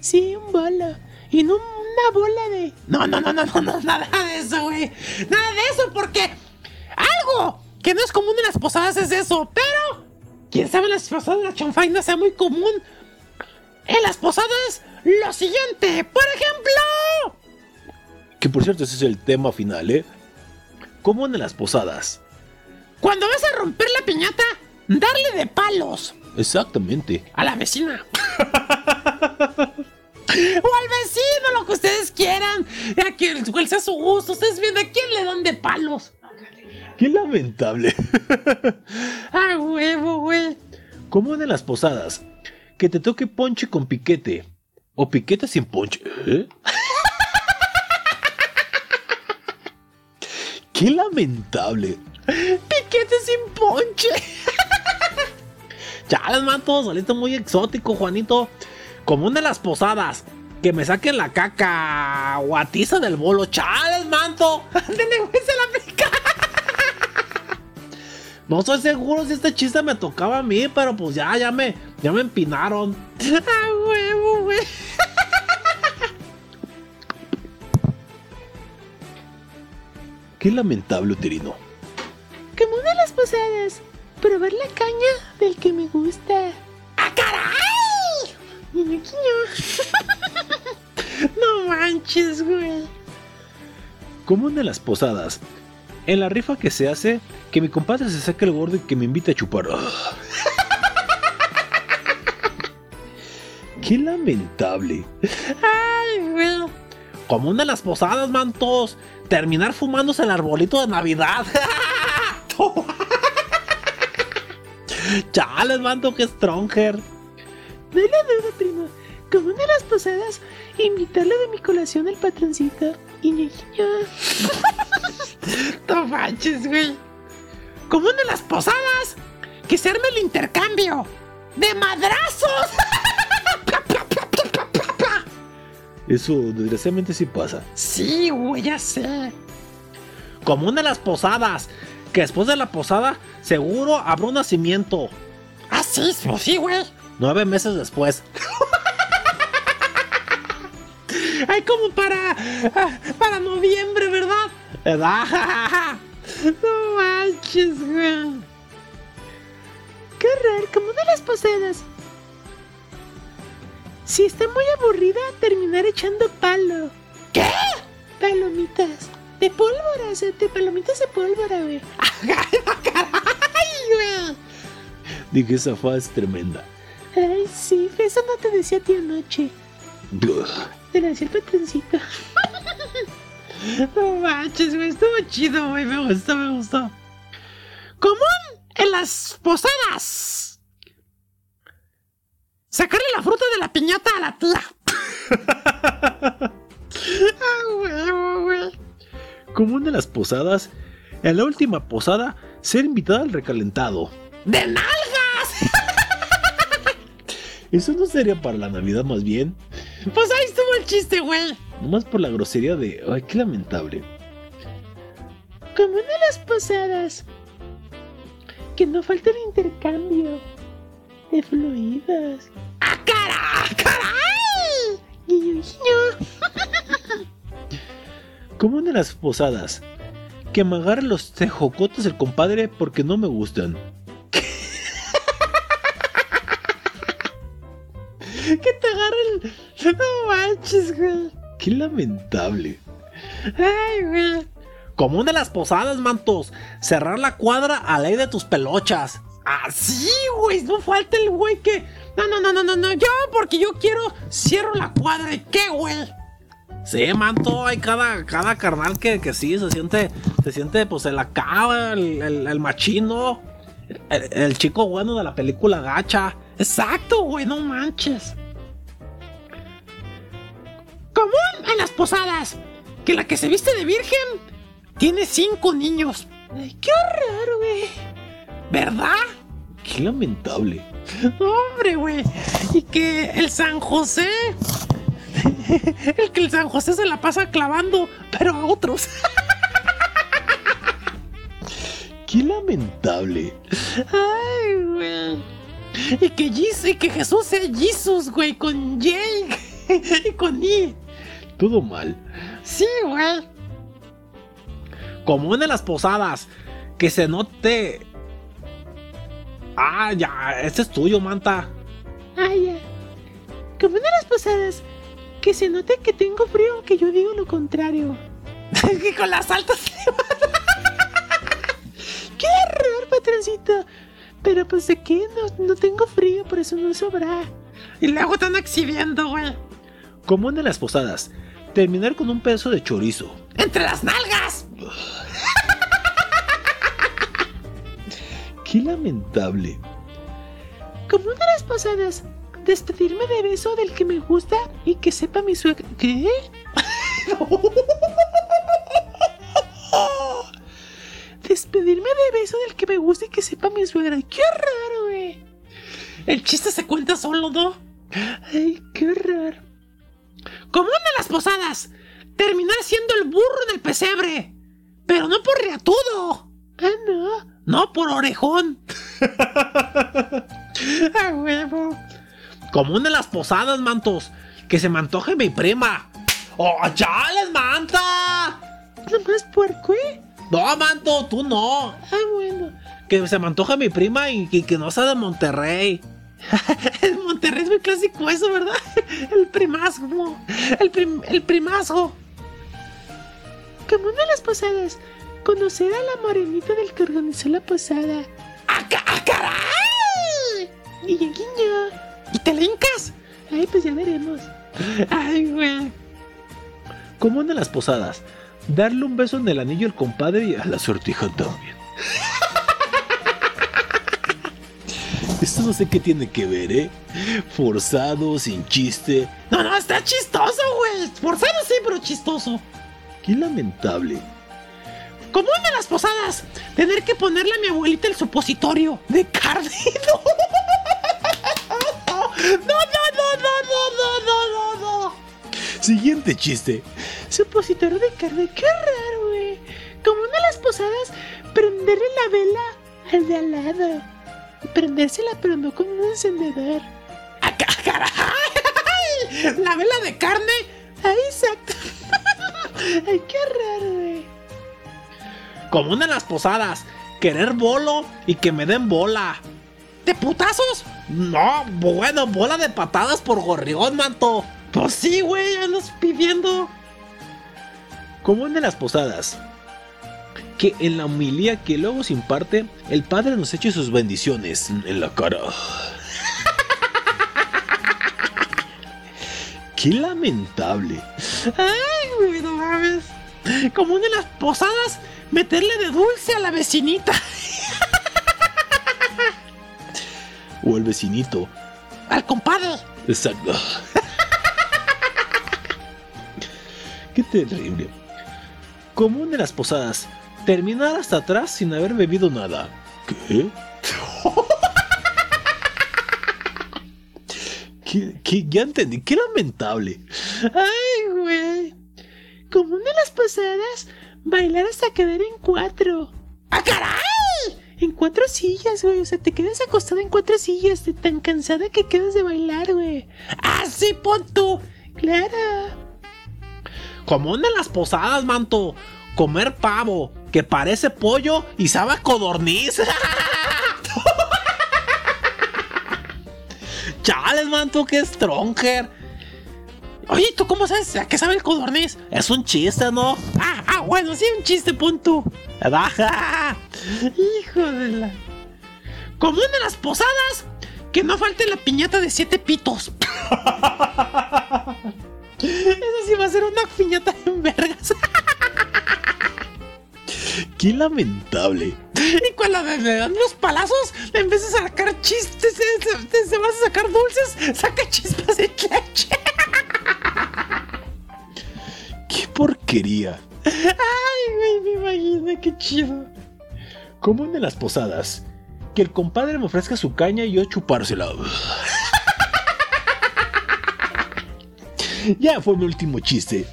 Sí, un bolo. Y no una bola de. No, no, no, no, no, no, nada de eso, güey. Nada de eso, porque algo que no es común en las posadas es eso. Pero, quién sabe, las posadas de la chanfaina sea muy común. En las posadas, lo siguiente. Por ejemplo. Que por cierto, ese es el tema final, ¿eh? Como en las posadas. Cuando vas a romper la piñata, darle de palos Exactamente. a la vecina. o al vecino, lo que ustedes quieran. A quien sea su gusto. Ustedes ven a quién le dan de palos. Qué lamentable. Ah, huevo, güey. Como en las posadas. Que te toque ponche con piquete. O piquete sin ponche. ¿Eh? Qué lamentable. Piquete sin ponche. Chales, manto, saliste muy exótico, Juanito. Como una de las posadas. Que me saquen la caca guatiza del bolo. Chales, manto. Ándale, güey, se la aplica. No estoy seguro si este chiste me tocaba a mí, pero pues ya, ya me, ya me empinaron. Ah, huevo, güey. Qué lamentable, Uterino. Como una de las posadas. Probar la caña del que me gusta. ¡Ah, caray! No manches, güey. Como en las posadas. En la rifa que se hace, que mi compadre se saque el gordo y que me invite a chupar. Ah. Qué lamentable. Ay. Como una de las posadas, mantos. Terminar fumándose el arbolito de Navidad. Chales, manto, que stronger. No le duda, primo. Como una de las posadas, invitarle de mi colación al patroncito. Y. No manches, güey. Como una de las posadas, que se arme el intercambio. ¡De madrazos! Eso desgraciadamente sí pasa. Sí, güey, ya sé. Como una de las posadas. Que después de la posada, seguro habrá un nacimiento. Ah, sí, pues sí, güey. Nueve meses después. Ay, como para. ah, Para noviembre, ¿verdad? No manches, güey. Qué raro, como de las posadas. Si está muy aburrida, terminar echando palo. ¿Qué? Palomitas. De pólvora, o sea, de palomitas de pólvora, güey. ¡Ay, güey! Dije, esa fa es tremenda. Ay, sí, eso no te decía a ti anoche. Te la decía el patroncito. no manches, güey, estuvo chido, güey, me gustó, me gustó. Común en las posadas. Sacarle la fruta de la piñata a la tía. ah, güey. Como una de las posadas, en la última posada, ser invitada al recalentado. ¡De nalgas! Eso no sería para la Navidad más bien. Pues ahí estuvo el chiste, güey. Nomás por la grosería de. Ay, qué lamentable. Como en las posadas. Que no falta el intercambio de fluidos. ¡Ah, cara! ¡Caray! guiño. Común en las posadas. Que me agarre los tejocotes el compadre porque no me gustan. Que te agarren. No manches, güey. Qué lamentable. Ay, güey. Común de las posadas, mantos. Cerrar la cuadra a ley de tus pelochas. Así, güey. No falta el güey que. No, no, no, no, no, no. Yo, porque yo quiero. Cierro la cuadra. ¿Y qué, güey? Sí, manto, hay cada, cada carnal que, que sí se siente, se siente pues el el, el machino, el, el chico bueno de la película gacha. Exacto, güey. No manches. Común en las posadas. Que la que se viste de virgen tiene cinco niños. Ay, qué raro, güey. ¿Verdad? Qué lamentable. Hombre, güey. Y que el San José. El que el San José se la pasa clavando, pero a otros. Qué lamentable. Ay, güey. Y que, Jes- y que Jesús sea Jesus, güey, con J y con I. Todo mal. Sí, güey. Común de las posadas, que se note. Ah, ya, este es tuyo, manta. Ay, ya. Como en las posadas, que se note que tengo frío, que yo digo lo contrario. que con las altas ¡Qué error, patroncito! Pero pues de qué, no, no tengo frío, por eso no sobra. Y luego están exhibiendo, güey. Común en las posadas. Terminar con un pedazo de chorizo. ¡Entre las nalgas! Qué lamentable. Como una de las posadas, despedirme de beso del que me gusta y que sepa mi suegra. ¿Qué? despedirme de beso del que me gusta y que sepa mi suegra. ¡Qué raro, güey! El chiste se cuenta solo, ¿no? Ay, qué raro. Como una de las posadas, terminar siendo el burro en el pesebre. Pero no por riatudo. Ah, no. No por orejón. ¡A huevo! Común de las posadas, mantos, que se me antoje mi prima. ¡Oh, chales, manta! ¿Nomás puerco, eh? No, manto, tú no. Ah, bueno. Que se me antoje mi prima y, y que no sea de Monterrey. En Monterrey es muy clásico eso, ¿verdad? El primazgo. El, prim- el. Como una de las posadas, conocer a la morenita del que organizó la posada. ¡Ah, ah, caray! Y guiño. ¿Y te lincas? Ay, pues ya veremos. Ay, güey. Común en las posadas. Darle un beso en el anillo al compadre y a la sortija también. Esto no sé qué tiene que ver, ¿eh? Forzado, sin chiste. No, no, está chistoso, güey. Forzado sí, pero chistoso. Qué lamentable. Como una de las posadas, tener que ponerle a mi abuelita el supositorio de carne. No, no, no, no, no, no, no, no, no. Siguiente chiste. Supositorio de carne, qué raro, güey. Como una de las posadas, prenderle la vela al de al lado. Prendérsela, pero no con un encendedor. ¡Ah, ca- caray! La vela de carne. Ay, exacto. Ay, qué raro, güey. Común de las posadas, querer bolo y que me den bola. ¿De putazos? No, bueno, bola de patadas por gorrión, manto. Pues sí, güey, andas pidiendo. Común de las posadas. Que en la homilía que luego se imparte, el padre nos eche sus bendiciones en la cara. Qué lamentable. Ay, güey, no mames. Como una de las posadas, meterle de dulce a la vecinita. O el vecinito. Al compadre. Exacto. Qué terrible. Común de las posadas. Terminar hasta atrás sin haber bebido nada. ¿Qué? ¿Qué, qué- ya entendí. Qué lamentable. Ay, güey. Como una de las posadas, bailar hasta quedar en cuatro. ¡Ah, caray! En cuatro sillas, güey. O sea, te quedas acostada en cuatro sillas de tan cansada que quedas de bailar, güey. ¡Ah, sí, pon tú! Claro. Común en las posadas, manto. Comer pavo, que parece pollo y sabe codorniz. Chales, manto, que stronger. Oye, ¿tú cómo sabes a qué sabe el codorniz? Es un chiste, ¿no? Ah, ah, bueno, sí, un chiste, punto. Baja. Hijo de la. Común en las posadas que no falte la piñata de siete pitos. Eso sí va a ser una piñata en vergas. Qué lamentable. Y cuando le, dan los palazos, en vez de sacar chistes, se, se- se vas a sacar dulces, saca chispas de leche. Qué porquería. Ay, güey, me imagino, qué chido. Común en las posadas. Que el compadre me ofrezca su caña y yo chupársela. ya fue mi último chiste.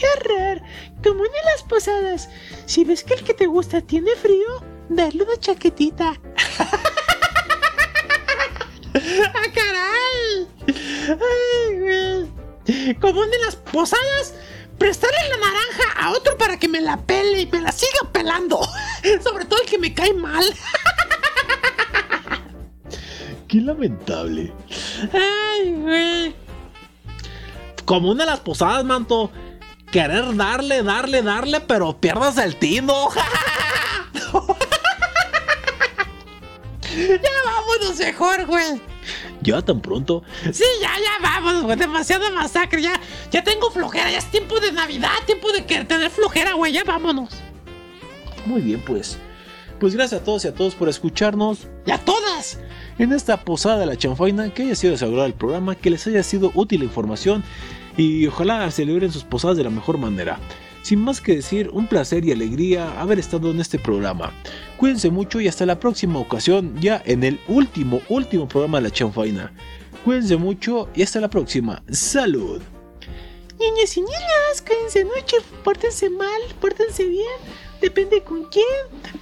Qué horror. Como en las posadas. Si ves que el que te gusta tiene frío, dale una chaquetita. ¡Ah, caray! ¡Ay, güey! Como en las posadas, prestarle la naranja a otro para que me la pele y me la siga pelando. Sobre todo el que me cae mal. Qué lamentable. ¡Ay, güey! Como una de las posadas, manto. Querer darle, darle, darle, pero pierdas el tino. Ya vámonos mejor, güey. ¿Ya tan pronto? Sí, ya, ya vamos, güey. Demasiada masacre. Ya, ya tengo flojera. Ya es tiempo de Navidad. Tiempo de que tener flojera, güey. Ya vámonos. Muy bien, pues. Pues gracias a todos y a todos por escucharnos ¡Y a todas! en esta posada de la chanfaina. Que haya sido desagradable el programa, que les haya sido útil la información y ojalá celebren sus posadas de la mejor manera. Sin más que decir, un placer y alegría haber estado en este programa. Cuídense mucho y hasta la próxima ocasión, ya en el último, último programa de la chanfaina. Cuídense mucho y hasta la próxima. ¡Salud! Niños y niñas, cuídense mucho. Pórtense mal, pórtense bien. Depende con quién.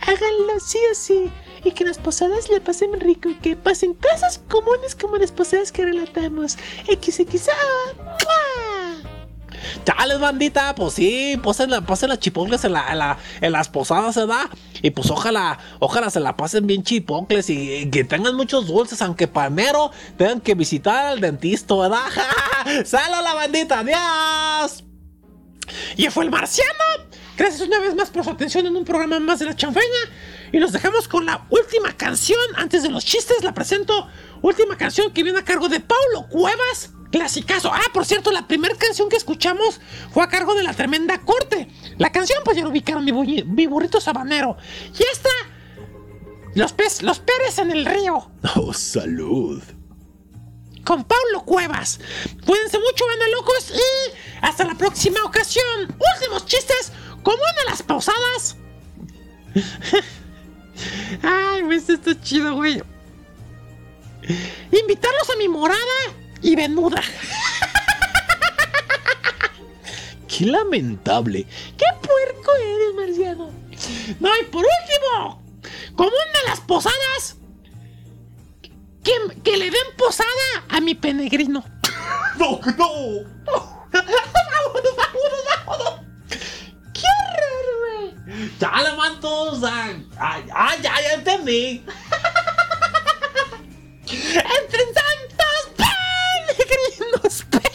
Háganlo sí o sí. Y que las posadas le pasen rico y que pasen cosas comunes como las posadas que relatamos. XXA. Chales, bandita, pues sí, pasen, la, pasen las chipocles en, la, en, la- las posadas, ¿verdad? Y pues ojalá, ojalá se la pasen bien chipocles y, que tengan muchos dulces, aunque primero tengan que visitar al dentista, ¿verdad? ¡Salo la bandita! ¡Adiós! Y fue el marciano. Gracias una vez más por su atención en un programa más de la chanfaina. Y nos dejamos con la última canción. Antes de los chistes, la presento. Última canción que viene a cargo de Paulo Cuevas. Clasicazo. Ah, por cierto, la primera canción que escuchamos fue a cargo de la tremenda corte. La canción, pues ya lo ubicaron, mi burrito sabanero. Y esta. Los, pez, los peres en el río. ¡Oh, salud! con Paulo Cuevas. Cuídense mucho, banda locos, y hasta la próxima ocasión. Últimos chistes, como en las pausadas. Ay, güey, esto está chido, güey. Invitarlos a mi morada y venuda. ¡Qué lamentable! ¡Qué puerco eres, marciano! No, y por último, como una de las posadas, que, que le den posada a mi peregrino. ¡No, no! ¡Vámonos, vámonos, vámonos! ¡Chale, mantos! ¡Ay, ay, ay, ya, ya entendí! ¡Entre tantos peregrinos! peregrinos.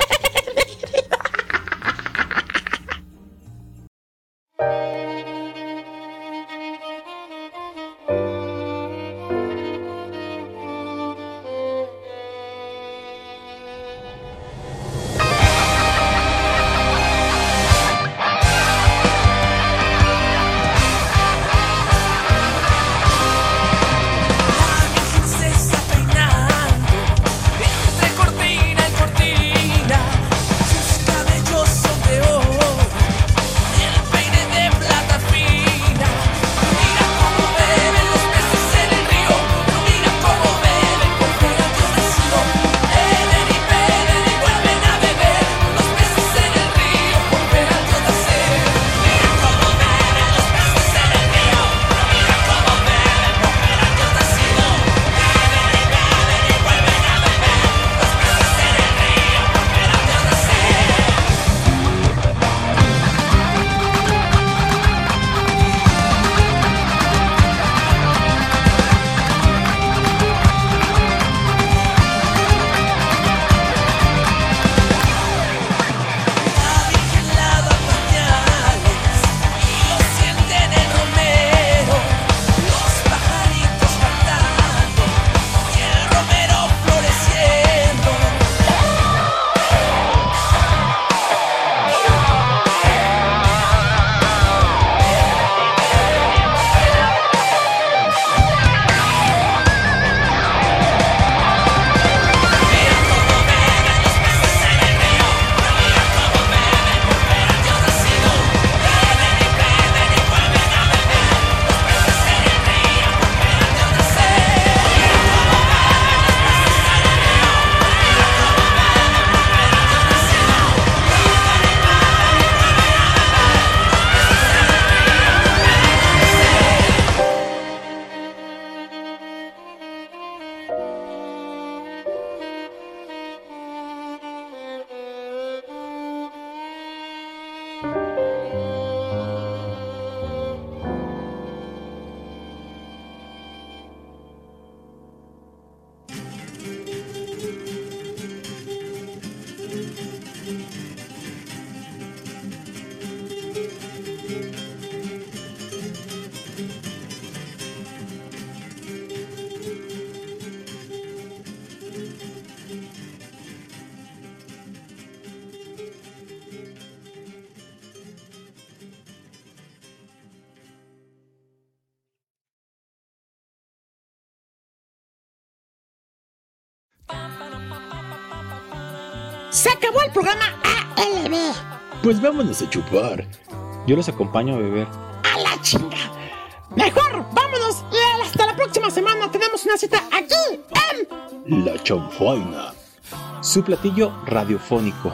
Vámonos a chupar. Yo los acompaño a beber. A la chinga. Mejor, vámonos hasta la próxima semana tenemos una cita aquí en La chanfaina. Su platillo radiofónico.